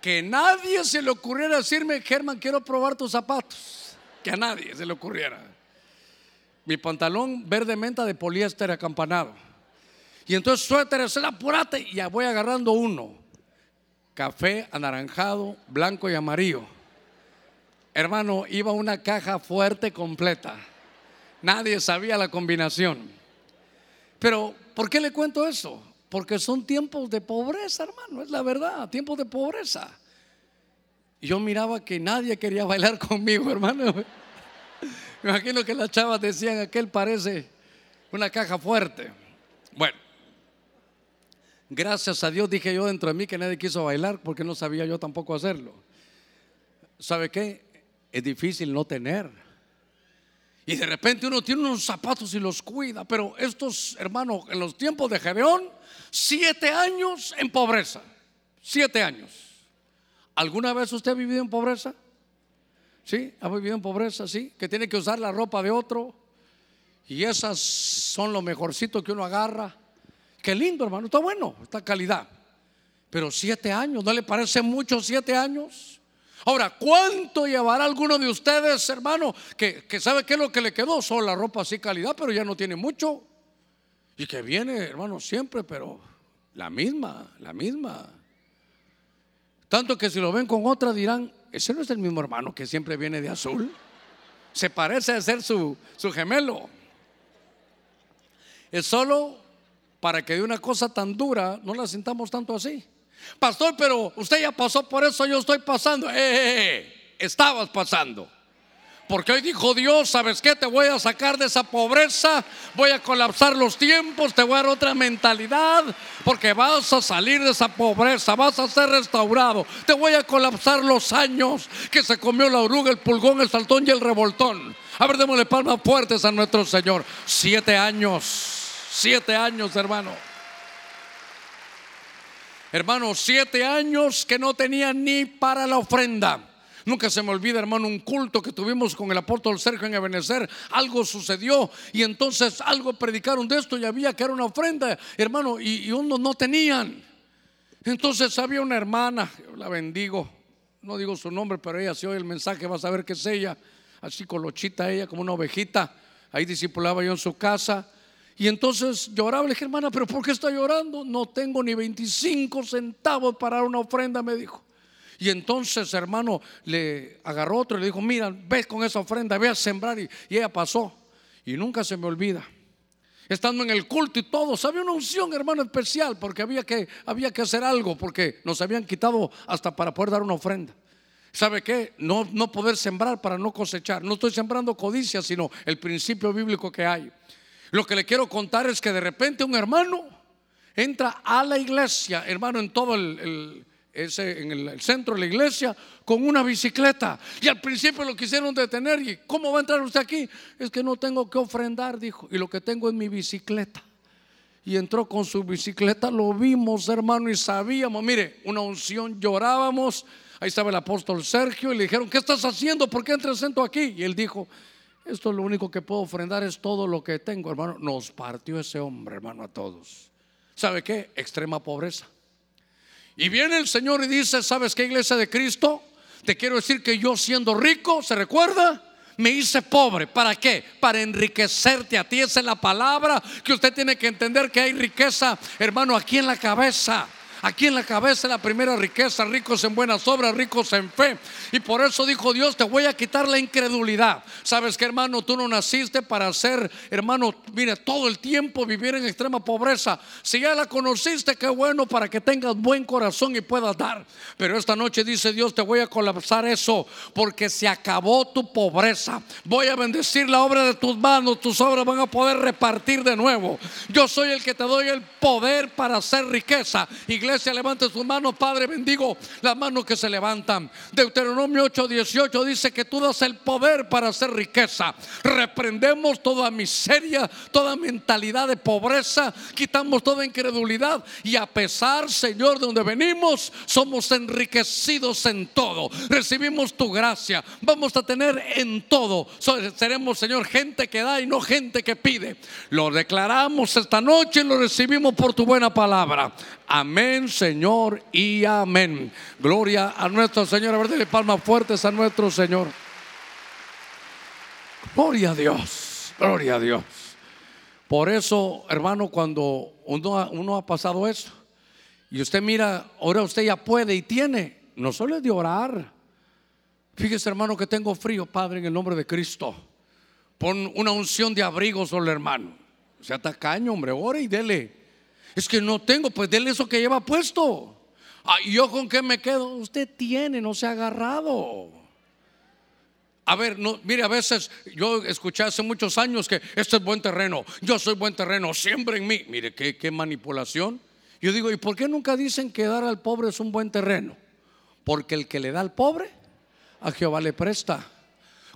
Que nadie se le ocurriera decirme, Germán, quiero probar tus zapatos. Que a nadie se le ocurriera. Mi pantalón verde menta de poliéster acampanado. Y entonces suéter, se apurate. Y ya voy agarrando uno. Café anaranjado, blanco y amarillo Hermano, iba una caja fuerte completa. Nadie sabía la combinación. Pero, ¿por qué le cuento eso? Porque son tiempos de pobreza, hermano, es la verdad, tiempos de pobreza. yo miraba que nadie quería bailar conmigo, hermano. Me imagino que las chavas decían, aquel parece una caja fuerte. Bueno, gracias a Dios dije yo dentro de mí que nadie quiso bailar porque no sabía yo tampoco hacerlo. ¿Sabe qué? es difícil no tener. Y de repente uno tiene unos zapatos y los cuida. Pero estos hermanos, en los tiempos de Gedeón, siete años en pobreza. Siete años. ¿Alguna vez usted ha vivido en pobreza? ¿Sí? ¿Ha vivido en pobreza? ¿Sí? Que tiene que usar la ropa de otro. Y esas son lo mejorcito que uno agarra. Qué lindo, hermano. Está bueno, esta calidad. Pero siete años, ¿no le parece mucho siete años? Ahora, ¿cuánto llevará alguno de ustedes, hermano, que, sabe qué es lo que le quedó? Solo ropa así calidad, pero ya no tiene mucho. Y que viene, hermano, siempre, pero la misma, la misma. Tanto que si lo ven con otra dirán, ese no es el mismo hermano que siempre viene de azul. Se parece a ser su, su gemelo. Es solo para que de una cosa tan dura no la sintamos tanto así. Pastor, pero usted ya pasó por eso, yo estoy pasando. Eh, eh, eh, estabas pasando. Porque hoy dijo Dios, ¿sabes qué? Te voy a sacar de esa pobreza, voy a colapsar los tiempos, te voy a dar otra mentalidad, porque vas a salir de esa pobreza, vas a ser restaurado, te voy a colapsar los años que se comió la oruga, el pulgón, el saltón y el revoltón. A ver, démosle palmas fuertes a nuestro Señor. Siete años, siete años, hermano. Hermano, siete años que no tenía ni para la ofrenda. Nunca se me olvida, hermano, un culto que tuvimos con el apóstol Sergio en Ebenezer. Algo sucedió y entonces algo predicaron de esto y había que era una ofrenda, hermano, y, y unos no tenían. Entonces había una hermana, la bendigo, no digo su nombre, pero ella si oye el mensaje va a saber que es ella, así colochita ella, como una ovejita. Ahí discipulaba yo en su casa. Y entonces lloraba, le dije, hermana, pero ¿por qué está llorando? No tengo ni 25 centavos para dar una ofrenda, me dijo. Y entonces, hermano, le agarró otro y le dijo, mira, ves con esa ofrenda, ve a sembrar. Y, ella pasó. Y nunca se me olvida. Estando en el culto y todo, había una unción, hermano, especial, porque había que, había que hacer algo, porque nos habían quitado hasta para poder dar una ofrenda. ¿Sabe qué? No, no poder sembrar para no cosechar. No estoy sembrando codicia, sino el principio bíblico que hay. Lo que le quiero contar es que de repente un hermano entra a la iglesia, hermano, en todo el, centro de la iglesia con una bicicleta. Y al principio lo quisieron detener. ¿Y cómo va a entrar usted aquí? Es que no tengo que ofrendar, dijo. Y lo que tengo es mi bicicleta. Y entró con su bicicleta, lo vimos, hermano, y sabíamos. Mire, una unción, llorábamos. Ahí estaba el apóstol Sergio y le dijeron, ¿qué estás haciendo? ¿Por qué entras aquí? Y él dijo, esto es lo único que puedo ofrendar, es todo lo que tengo, hermano. Nos partió ese hombre, hermano, a todos. ¿Sabe qué? Extrema pobreza. Y viene el Señor y dice, ¿sabes qué, iglesia de Cristo? Te quiero decir que yo siendo rico, ¿se recuerda? Me hice pobre. ¿Para qué? Para enriquecerte a ti. Esa es la palabra que usted tiene que entender que hay riqueza, hermano, aquí en la cabeza. Aquí en la cabeza la primera riqueza, ricos en buenas obras, ricos en fe. Y por eso dijo Dios, te voy a quitar la incredulidad. Sabes que hermano, tú no naciste para ser, hermano, mire, todo el tiempo vivir en extrema pobreza. Si ya la conociste, qué bueno para que tengas buen corazón y puedas dar. Pero esta noche dice Dios, te voy a colapsar eso porque se acabó tu pobreza. Voy a bendecir la obra de tus manos, tus obras van a poder repartir de nuevo. Yo soy el que te doy el poder para hacer riqueza. Iglesia levante sus manos, Padre, bendigo las manos que se levantan. Deuteronomio 8:18 dice que tú das el poder para hacer riqueza. Reprendemos toda miseria, toda mentalidad de pobreza, quitamos toda incredulidad y a pesar, Señor, de donde venimos, somos enriquecidos en todo. Recibimos tu gracia. Vamos a tener en todo. Seremos, Señor, gente que da y no gente que pide. Lo declaramos esta noche y lo recibimos por tu buena palabra. Amén, Señor, y amén. Gloria a nuestro Señor. A ver, palmas fuertes a nuestro Señor. Gloria a Dios, gloria a Dios. Por eso, hermano, cuando uno, ha pasado eso y usted mira, ahora usted ya puede y tiene, no solo es de orar. Fíjese, hermano, que tengo frío, Padre, en el nombre de Cristo. Pon una unción de abrigo sobre el hermano. Sea tacaño, hombre, ore y dele. Es que no tengo, pues déle eso que lleva puesto. ¿Y yo con qué me quedo? Usted tiene, no se ha agarrado. A ver, no, mire, a veces yo escuché hace muchos años que este es buen terreno, yo soy buen terreno, siempre en mí. Mire, qué, qué manipulación. Yo digo, ¿y por qué nunca dicen que dar al pobre es un buen terreno? Porque el que le da al pobre, a Jehová le presta.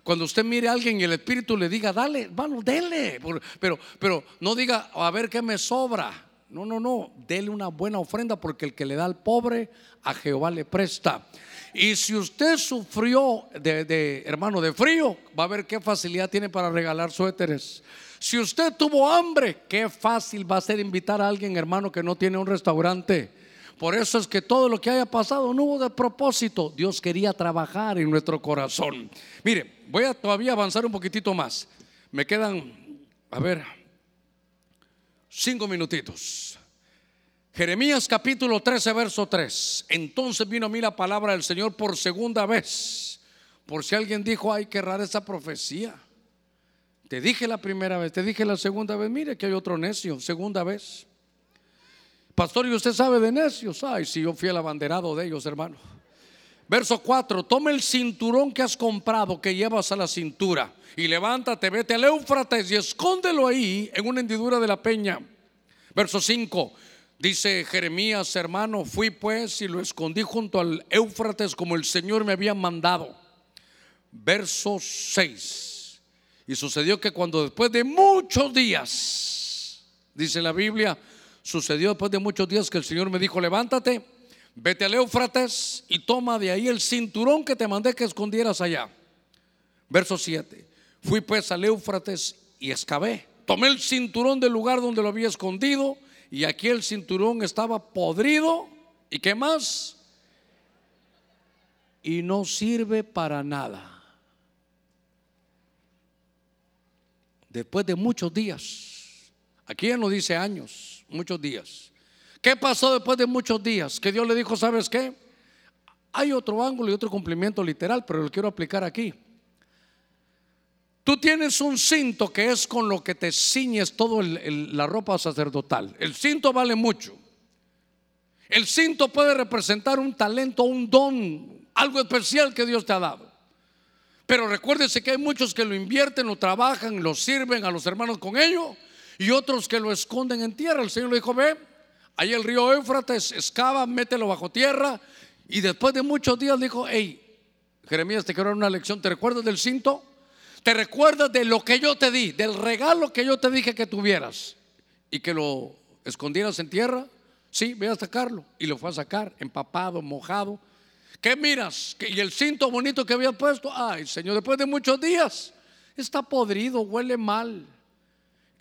Cuando usted mire a alguien y el Espíritu le diga, dale, hermano, dele. Pero, pero no diga, a ver qué me sobra. No, no, no. Dele una buena ofrenda porque el que le da al pobre, a Jehová le presta. Y si usted sufrió de, hermano de frío, va a ver qué facilidad tiene para regalar suéteres. Si usted tuvo hambre, qué fácil va a ser invitar a alguien, hermano, que no tiene un restaurante. Por eso es que todo lo que haya pasado no hubo de propósito. Dios quería trabajar en nuestro corazón. Mire, voy a todavía avanzar un poquitito más. Me quedan, a ver, cinco minutitos. Jeremías capítulo 13, verso 3. Entonces vino a mí la palabra del Señor por segunda vez. Por si alguien dijo, hay que errar esa profecía. Te dije la primera vez, te dije la segunda vez, mire que hay otro necio, segunda vez. Pastor, ¿y usted sabe de necios? Ay, si yo fui el abanderado de ellos, hermano. Verso 4, toma el cinturón que has comprado, que llevas a la cintura, y levántate, vete al Éufrates y escóndelo ahí en una hendidura de la peña. Verso 5, dice Jeremías, hermano, fui pues y lo escondí junto al Éufrates como el Señor me había mandado. Verso 6, y sucedió que cuando después de muchos días, dice la Biblia, sucedió después de muchos días que el Señor me dijo, levántate, vete al Éufrates y toma de ahí el cinturón que te mandé que escondieras allá. Verso 7. Fui pues al Éufrates y excavé. Tomé el cinturón del lugar donde lo había escondido y aquí el cinturón estaba podrido. ¿Y qué más? Y no sirve para nada. Después de muchos días, aquí ya no dice años, muchos días. ¿Qué pasó después de muchos días? Que Dios le dijo, ¿sabes qué? Hay otro ángulo y otro cumplimiento literal, pero lo quiero aplicar aquí. Tú tienes un cinto que es con lo que te ciñes toda la ropa sacerdotal. El cinto vale mucho. El cinto puede representar un talento, un don, algo especial que Dios te ha dado. Pero recuérdese que hay muchos que lo invierten, lo trabajan, lo sirven a los hermanos con ello y otros que lo esconden en tierra. El Señor le dijo, ve, ahí el río Éufrates, excava, mételo bajo tierra. Y después de muchos días dijo, hey, Jeremías, te quiero dar una lección, ¿te recuerdas del cinto? ¿Te recuerdas de lo que yo te di, del regalo que yo te dije que tuvieras y que lo escondieras en tierra? Sí, ve a sacarlo. Y lo fue a sacar, empapado, mojado. ¿Qué miras? ¿Y el cinto bonito que había puesto? Ay, Señor, después de muchos días, está podrido, huele mal.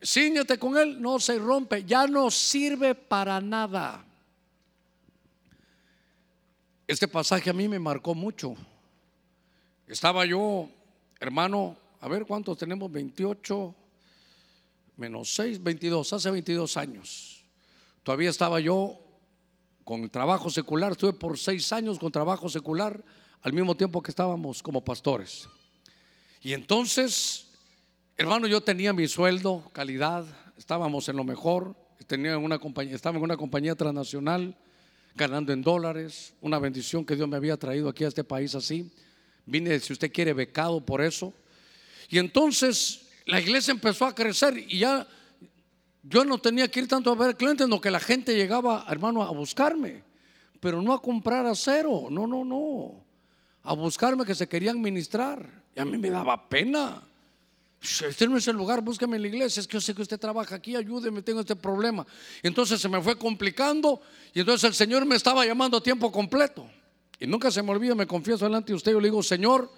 Cíñate con él, no se rompe, ya no sirve para nada. Este pasaje a mí me marcó mucho. Estaba yo, hermano, a ver cuántos tenemos, 28 menos 6, 22, hace 22 años. Todavía estaba yo con trabajo secular, estuve por seis años con trabajo secular al mismo tiempo que estábamos como pastores. Y entonces Hermano, yo tenía mi sueldo, calidad, estábamos en lo mejor, tenía una compañía, estaba en una compañía transnacional, ganando en dólares, una bendición que Dios me había traído aquí a este país así. Vine, si usted quiere, becado por eso. Y entonces la iglesia empezó a crecer y ya yo no tenía que ir tanto a ver clientes, no que la gente llegaba, hermano, a buscarme, pero no a comprar acero, no, no, no, a buscarme que se querían ministrar. Y a mí me daba pena. Este no es el lugar, búsqueme en la iglesia. Es que yo sé que usted trabaja aquí, ayúdeme, tengo este problema. entonces se me fue complicando y entonces el Señor me estaba llamando a tiempo completo. Y nunca se me olvida, me confieso delante de usted, yo le digo, Señor,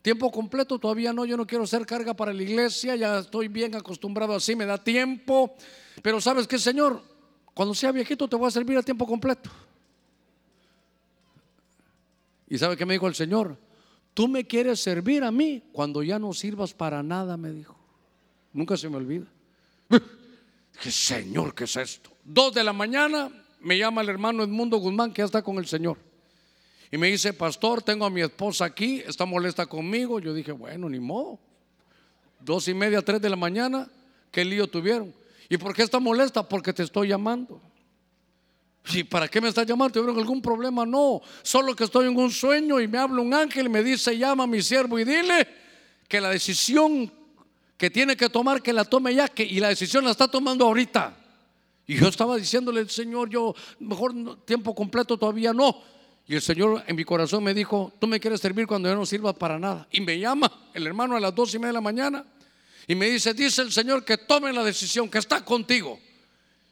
tiempo completo todavía no, yo no quiero ser carga para la iglesia, ya estoy bien acostumbrado así, me da tiempo. Pero sabes que, Señor, cuando sea viejito te voy a servir a tiempo completo. ¿Y sabe qué me dijo el Señor? Tú me quieres servir a mí cuando ya no sirvas para nada, me dijo. Nunca se me olvida. ¿Qué Señor, qué es esto? Dos de la mañana me llama el hermano Edmundo Guzmán, que ya está con el Señor. Y me dice, pastor, tengo a mi esposa aquí, está molesta conmigo. Yo dije, bueno, ni modo. Dos y media, tres de la mañana, ¿qué lío tuvieron? ¿Y por qué está molesta? Porque te estoy llamando. ¿Y para qué me estás llamando? ¿Tuvieron algún problema? No, solo que estoy en un sueño y me habla un ángel y me dice, llama a mi siervo y dile que la decisión que tiene que tomar, que la tome ya, que, y la decisión la está tomando ahorita. Y yo estaba diciéndole, Señor, yo mejor tiempo completo todavía no. Y el Señor en mi corazón me dijo, tú me quieres servir cuando yo no sirva para nada. Y me llama el hermano a las dos y media de la mañana y me dice, dice el Señor que tome la decisión, que está contigo.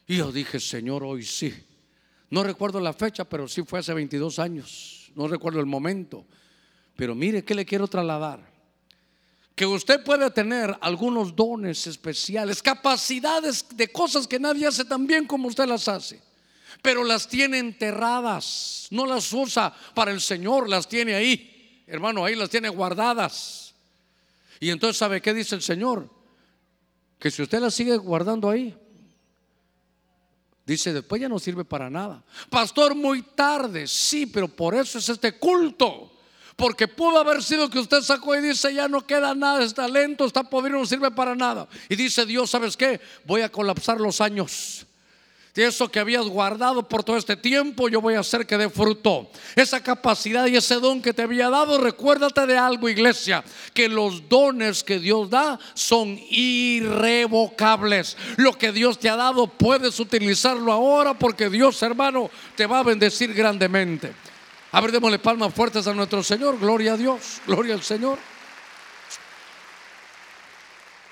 Y yo dije, Señor, hoy sí. No recuerdo la fecha, pero sí fue hace 22 años. No recuerdo el momento. Pero mire, ¿qué le quiero trasladar? Que usted puede tener algunos dones especiales, capacidades de cosas que nadie hace tan bien como usted las hace pero las tiene enterradas, no las usa para el Señor, las tiene ahí, hermano, ahí las tiene guardadas. Y entonces, ¿sabe qué dice el Señor? Que si usted las sigue guardando ahí, dice, después ya no sirve para nada. Pastor, muy tarde, sí, pero por eso es este culto. Porque pudo haber sido que usted sacó y dice, ya no queda nada, está lento, está podrido, no sirve para nada. Y dice Dios, ¿sabes qué? Voy a colapsar los años de eso que habías guardado por todo este tiempo, yo voy a hacer que dé fruto. Esa capacidad y ese don que te había dado, recuérdate de algo, iglesia, que los dones que Dios da son irrevocables. Lo que Dios te ha dado, puedes utilizarlo ahora porque Dios, hermano, te va a bendecir grandemente. A ver, démosle palmas fuertes a nuestro Señor. Gloria a Dios, gloria al Señor.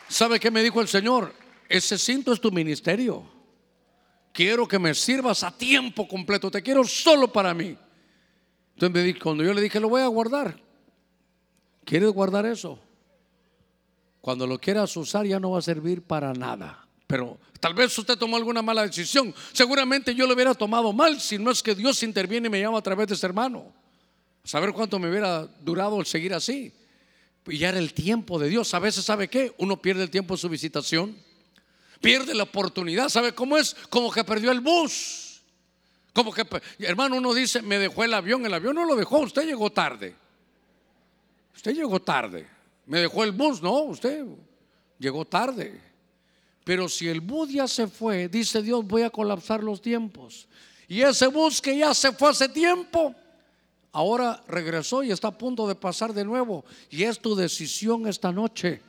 ¿Sabe qué me dijo el Señor? Ese cinto es tu ministerio quiero que me sirvas a tiempo completo, te quiero solo para mí. Entonces cuando yo le dije, lo voy a guardar, ¿quieres guardar eso? Cuando lo quieras usar ya no va a servir para nada. Pero tal vez usted tomó alguna mala decisión. Seguramente yo lo hubiera tomado mal si no es que Dios interviene y me llama a través de ese hermano. Saber cuánto me hubiera durado el seguir así. Y ya era el tiempo de Dios. A veces, ¿sabe qué? Uno pierde el tiempo en su visitación pierde la oportunidad. ¿Sabe cómo es? Como que perdió el bus. Como que, hermano, uno dice, me dejó el avión. El avión no lo dejó, usted llegó tarde. Usted llegó tarde. Me dejó el bus, no, usted llegó tarde. Pero si el bus ya se fue, dice Dios, voy a colapsar los tiempos. Y ese bus que ya se fue hace tiempo, ahora regresó y está a punto de pasar de nuevo. Y es tu decisión esta noche.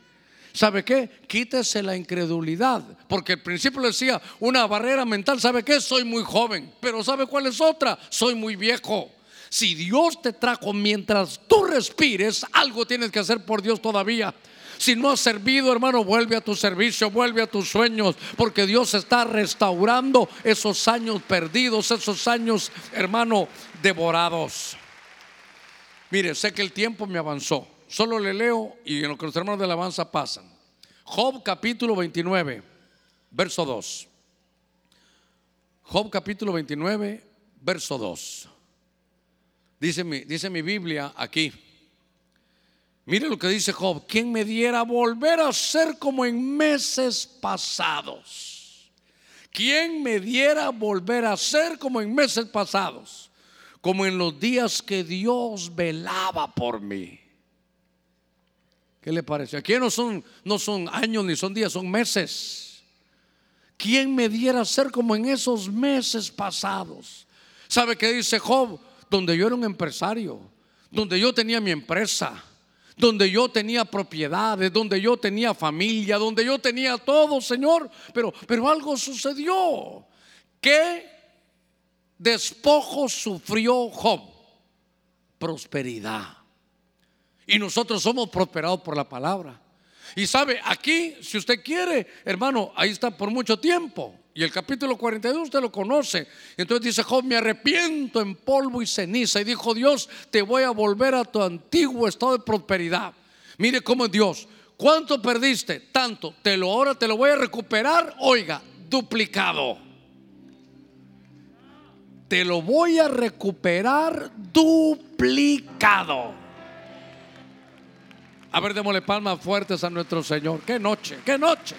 ¿Sabe qué? Quítese la incredulidad. Porque el principio decía, una barrera mental, ¿sabe qué? Soy muy joven. Pero ¿sabe cuál es otra? Soy muy viejo. Si Dios te trajo mientras tú respires, algo tienes que hacer por Dios todavía. Si no has servido, hermano, vuelve a tu servicio, vuelve a tus sueños, porque Dios está restaurando esos años perdidos, esos años, hermano, devorados. Mire, sé que el tiempo me avanzó. Solo le leo y en lo que los hermanos de alabanza pasan. Job capítulo 29, verso 2. Job capítulo 29, verso 2. Dice mi, dice mi Biblia aquí. Mire lo que dice Job. ¿Quién me diera volver a ser como en meses pasados? ¿Quién me diera volver a ser como en meses pasados? Como en los días que Dios velaba por mí. ¿Qué le parece? Aquí no son, no son años ni son días, son meses. ¿Quién me diera ser como en esos meses pasados? ¿Sabe qué dice Job? Donde yo era un empresario, donde yo tenía mi empresa, donde yo tenía propiedades, donde yo tenía familia, donde yo tenía todo, Señor. Pero, pero algo sucedió. ¿Qué despojo sufrió Job? Prosperidad. Y nosotros somos prosperados por la palabra. Y sabe, aquí, si usted quiere, hermano, ahí está por mucho tiempo. Y el capítulo 42 usted lo conoce. Entonces dice Job, me arrepiento en polvo y ceniza. Y dijo Dios, te voy a volver a tu antiguo estado de prosperidad. Mire cómo es Dios. ¿Cuánto perdiste? Tanto. Te lo ahora te lo voy a recuperar. Oiga, duplicado. Te lo voy a recuperar duplicado. A ver, démosle palmas fuertes a nuestro Señor. Qué noche, qué noche.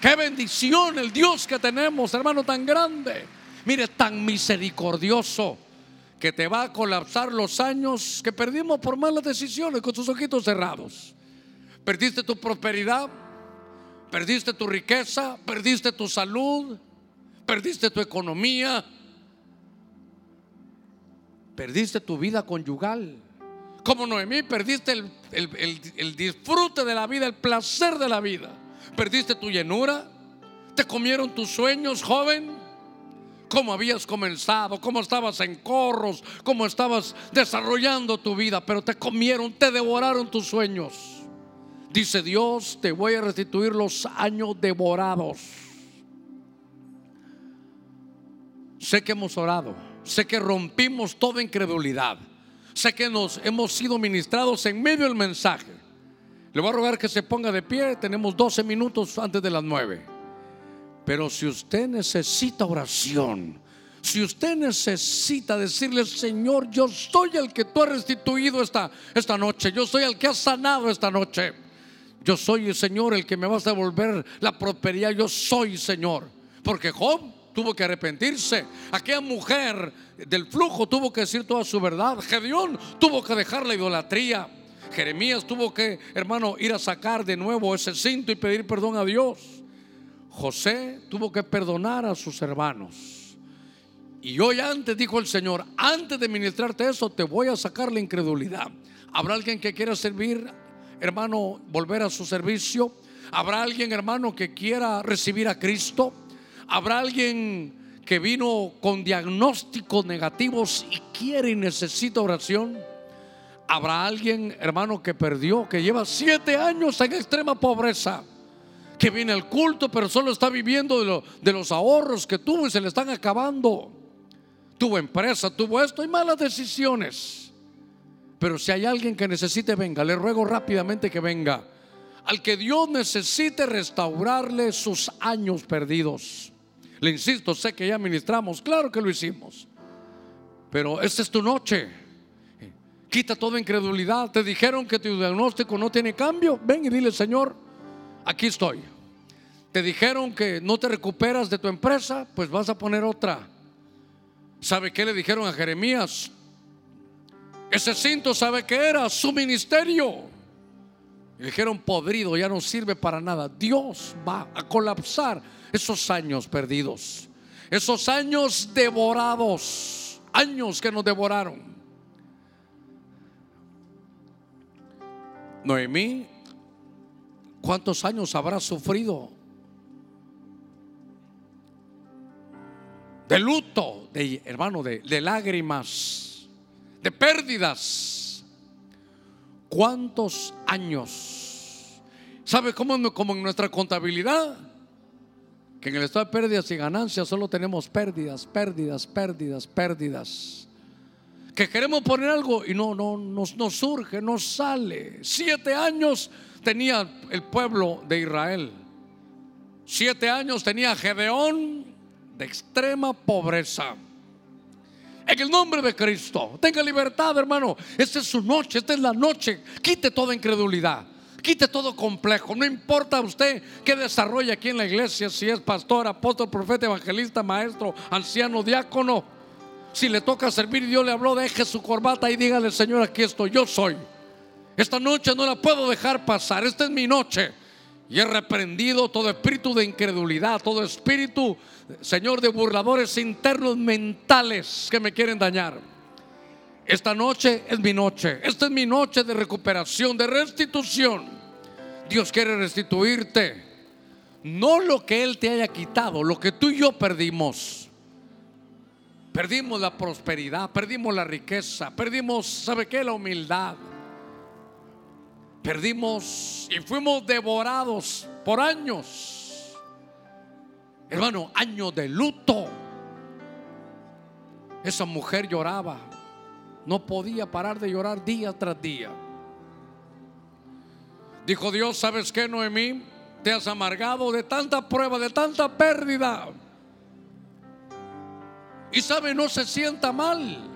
Qué bendición el Dios que tenemos, hermano, tan grande. Mire, tan misericordioso que te va a colapsar los años que perdimos por malas decisiones con tus ojitos cerrados. Perdiste tu prosperidad, perdiste tu riqueza, perdiste tu salud, perdiste tu economía, perdiste tu vida conyugal como Noemí, perdiste el, disfrute de la vida, el placer de la vida. Perdiste tu llenura, te comieron tus sueños, joven. cómo habías comenzado, cómo estabas en corros, cómo estabas desarrollando tu vida, pero te comieron, te devoraron tus sueños. Dice Dios, te voy a restituir los años devorados. Sé que hemos orado, sé que rompimos toda incredulidad, sé que nos hemos sido ministrados en medio del mensaje. Le voy a rogar que se ponga de pie, tenemos 12 minutos antes de las 9. Pero si usted necesita oración, si usted necesita decirle, Señor, yo soy el que tú has restituido esta, esta noche, yo soy el que has sanado esta noche, yo soy el Señor el que me vas a devolver la prosperidad, yo soy Señor. Porque Job tuvo que arrepentirse, aquella mujer del flujo tuvo que decir toda su verdad, Gedeón tuvo que dejar la idolatría, Jeremías tuvo que, hermano, ir a sacar de nuevo ese cinto y pedir perdón a Dios. José tuvo que perdonar a sus hermanos. Y hoy antes dijo el Señor, antes de ministrarte eso, te voy a sacar la incredulidad. ¿Habrá alguien que quiera servir, hermano, volver a su servicio? ¿Habrá alguien, hermano, que quiera recibir a Cristo? ¿Habrá alguien que vino con diagnósticos negativos y quiere y necesita oración? ¿Habrá alguien, hermano, que perdió, que lleva siete años en extrema pobreza? que viene al culto, pero solo está viviendo de, los ahorros que tuvo y se le están acabando. Tuvo empresa, tuvo esto y malas decisiones. Pero si hay alguien que necesite, venga, le ruego rápidamente que venga. Al que Dios necesite restaurarle sus años perdidos. Le insisto, sé que ya ministramos, claro que lo hicimos. Pero esta es tu noche. Quita toda incredulidad. Te dijeron que tu diagnóstico no tiene cambio. Ven y dile, Señor, aquí estoy. Te dijeron que no te recuperas de tu empresa, pues vas a poner otra. ¿Sabe qué le dijeron a Jeremías? Ese cinto, ¿sabe qué era? Su ministerio. Y dijeron, podrido, ya no sirve para nada. Dios va a colapsar esos años perdidos, esos años devorados, años que nos devoraron. Noemí ¿Cuántos años habrá sufrido? De luto, de hermano, de, lágrimas, de pérdidas. ¿Cuántos años? ¿Sabe cómo como en nuestra contabilidad? Que en el estado de pérdidas y ganancias solo tenemos pérdidas, pérdidas, pérdidas, pérdidas. Que queremos poner algo y no, no, nos, no surge, no sale. Siete años tenía el pueblo de Israel. Siete años tenía Gedeón de extrema pobreza. En el nombre de Cristo, tenga libertad, hermano. Esta es su noche, esta es la noche. Quite toda incredulidad, quite todo complejo. No importa usted qué desarrolla aquí en la iglesia, si es pastor, apóstol, profeta, evangelista, maestro, anciano, diácono. Si le toca servir y Dios le habló, deje su corbata y dígale, Señor, aquí estoy, yo soy. Esta noche no la puedo dejar pasar. Esta es mi noche. Y he reprendido todo espíritu de incredulidad, todo espíritu, Señor, de burladores internos mentales que me quieren dañar. Esta noche es mi noche. Esta es mi noche de recuperación, de restitución. Dios quiere restituirte. No lo que Él te haya quitado, lo que tú y yo perdimos. Perdimos la prosperidad, perdimos la riqueza, perdimos, ¿sabe qué? La humildad perdimos y fuimos devorados por años. Hermano, años de luto. Esa mujer lloraba. No podía parar de llorar día tras día. Dijo Dios, ¿sabes qué, Noemí? Te has amargado de tanta prueba, de tanta pérdida. Y sabe, no se sienta mal.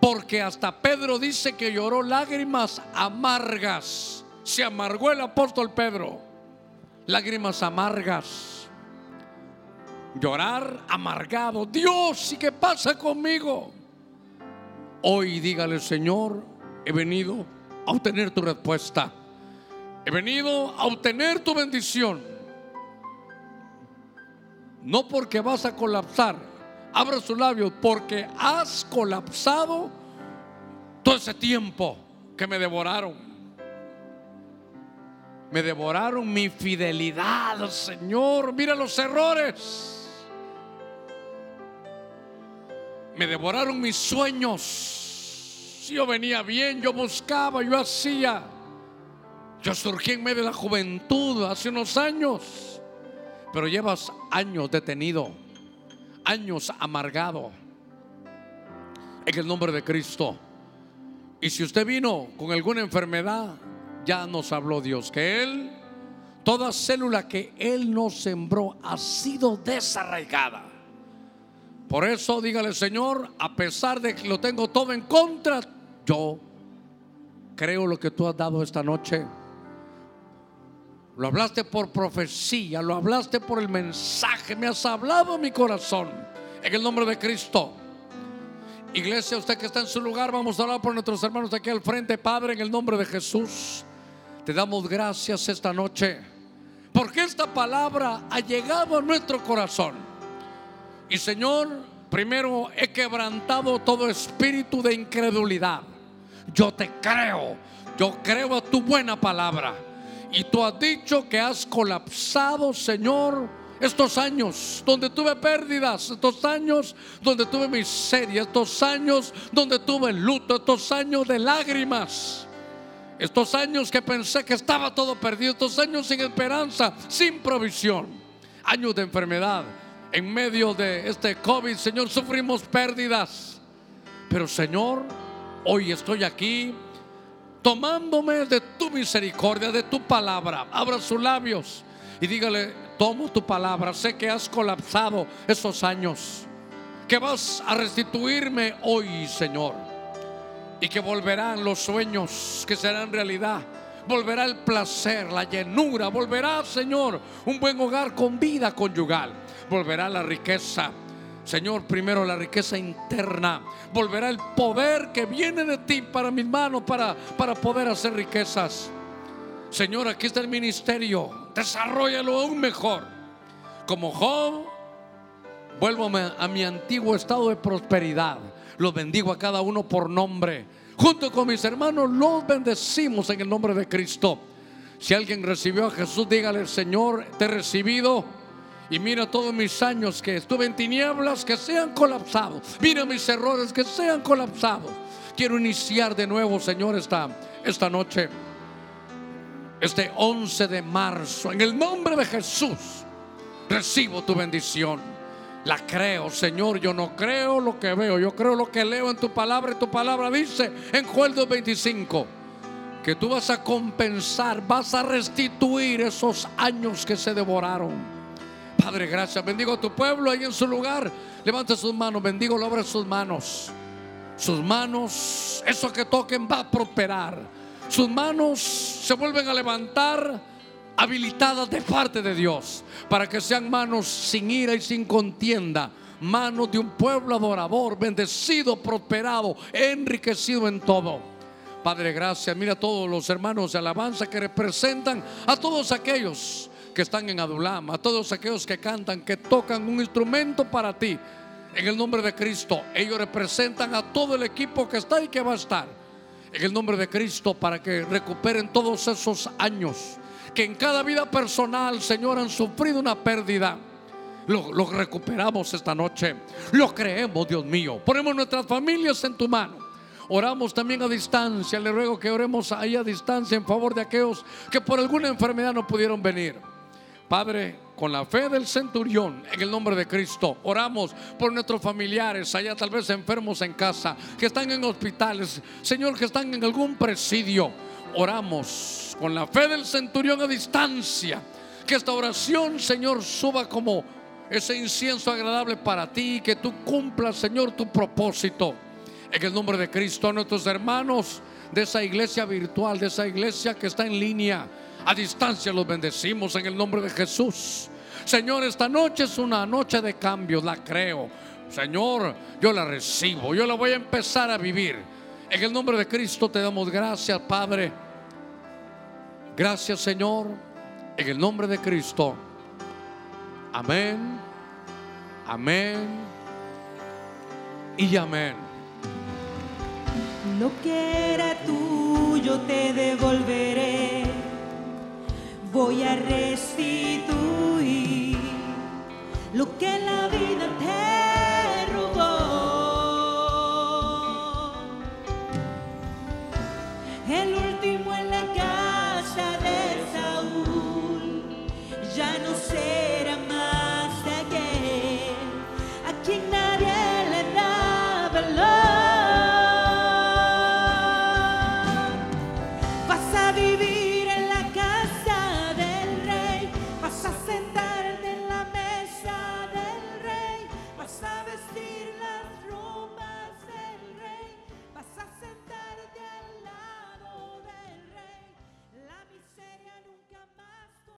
Porque hasta Pedro dice que lloró lágrimas amargas. Se amargó el apóstol Pedro. Lágrimas amargas. Llorar amargado. Dios, ¿y qué pasa conmigo? Hoy dígale, Señor, he venido a obtener tu respuesta. He venido a obtener tu bendición. No porque vas a colapsar, abra sus labios porque has colapsado todo ese tiempo que me devoraron. Me devoraron mi fidelidad, Señor. Mira los errores. Me devoraron mis sueños. Yo venía bien, yo buscaba, yo hacía. Yo surgí en medio de la juventud hace unos años. Pero llevas años detenido, años amargado. En el nombre de Cristo. Y si usted vino con alguna enfermedad, ya nos habló Dios que Él, toda célula que Él nos sembró ha sido desarraigada. Por eso dígale, Señor, a pesar de que lo tengo todo en contra, yo creo lo que tú has dado esta noche. Lo hablaste por profecía, lo hablaste por el mensaje, me has hablado mi corazón. En el nombre de Cristo. Iglesia, usted que está en su lugar, vamos a hablar por nuestros hermanos aquí al frente, Padre, en el nombre de Jesús. Te damos gracias esta noche, porque esta palabra ha llegado a nuestro corazón. Y Señor, primero he quebrantado todo espíritu de incredulidad. Yo te creo, yo creo a tu buena palabra. Y tú has dicho que has colapsado, Señor, estos años donde tuve pérdidas, estos años donde tuve miseria, estos años donde tuve luto, estos años de lágrimas, estos años que pensé que estaba todo perdido, estos años sin esperanza, sin provisión, años de enfermedad. En medio de este COVID, Señor, sufrimos pérdidas. Pero Señor, hoy estoy aquí tomándome de tu misericordia, de tu palabra. Abra sus labios y dígale, tomo tu palabra, sé que has colapsado esos años, que vas a restituirme hoy, Señor, y que volverán los sueños que serán realidad. Volverá el placer, la llenura, volverá, Señor, un buen hogar con vida conyugal. Volverá la riqueza, Señor, primero la riqueza interna. Volverá el poder que viene de ti para mis manos, para, para poder hacer riquezas. Señor, aquí está el ministerio desarrollalo aún mejor. Como Job, vuelvo a mi antiguo estado de prosperidad. Los bendigo a cada uno por nombre. Junto con mis hermanos los bendecimos en el nombre de Cristo. Si alguien recibió a Jesús, dígale, Señor, te he recibido. Y mira todos mis años que estuve en tinieblas, que sean colapsados. Mira mis errores, que sean colapsados. Quiero iniciar de nuevo, Señor, esta, esta noche este 11 de marzo, en el nombre de Jesús, recibo tu bendición. La creo, Señor. Yo no creo lo que veo, yo creo lo que leo en tu palabra. Y tu palabra dice en Juan 2:25 que tú vas a compensar, vas a restituir esos años que se devoraron. Padre, gracias. Bendigo a tu pueblo ahí en su lugar. Levante sus manos, bendigo, lo abre sus manos. Sus manos, eso que toquen va a prosperar sus manos se vuelven a levantar habilitadas de parte de Dios, para que sean manos sin ira y sin contienda, manos de un pueblo adorador, bendecido, prosperado, enriquecido en todo. Padre, gracias. Mira a todos los hermanos de alabanza que representan a todos aquellos que están en Adulam, a todos aquellos que cantan, que tocan un instrumento para ti. En el nombre de Cristo, ellos representan a todo el equipo que está y que va a estar en el nombre de Cristo para que recuperen todos esos años que en cada vida personal, Señor, han sufrido una pérdida. Lo, recuperamos esta noche. Lo creemos, Dios mío. Ponemos nuestras familias en tu mano. Oramos también a distancia. Le ruego que oremos ahí a distancia en favor de aquellos que por alguna enfermedad no pudieron venir. Padre, con la fe del centurión, en el nombre de Cristo, oramos por nuestros familiares, allá tal vez enfermos en casa, que están en hospitales, Señor, que están en algún presidio. Oramos con la fe del centurión a distancia. Que esta oración, Señor, suba como ese incienso agradable para ti, que tú cumplas, Señor, tu propósito. En el nombre de Cristo, a nuestros hermanos de esa iglesia virtual, de esa iglesia que está en línea, a distancia los bendecimos en el nombre de Jesús. Señor, esta noche es una noche de cambio, la creo. Señor, yo la recibo, yo la voy a empezar a vivir. En el nombre de Cristo te damos gracias, Padre. Gracias, Señor. En el nombre de Cristo. Amén. Amén. Y amén. Lo que era tuyo te devolveré voy a restituir lo que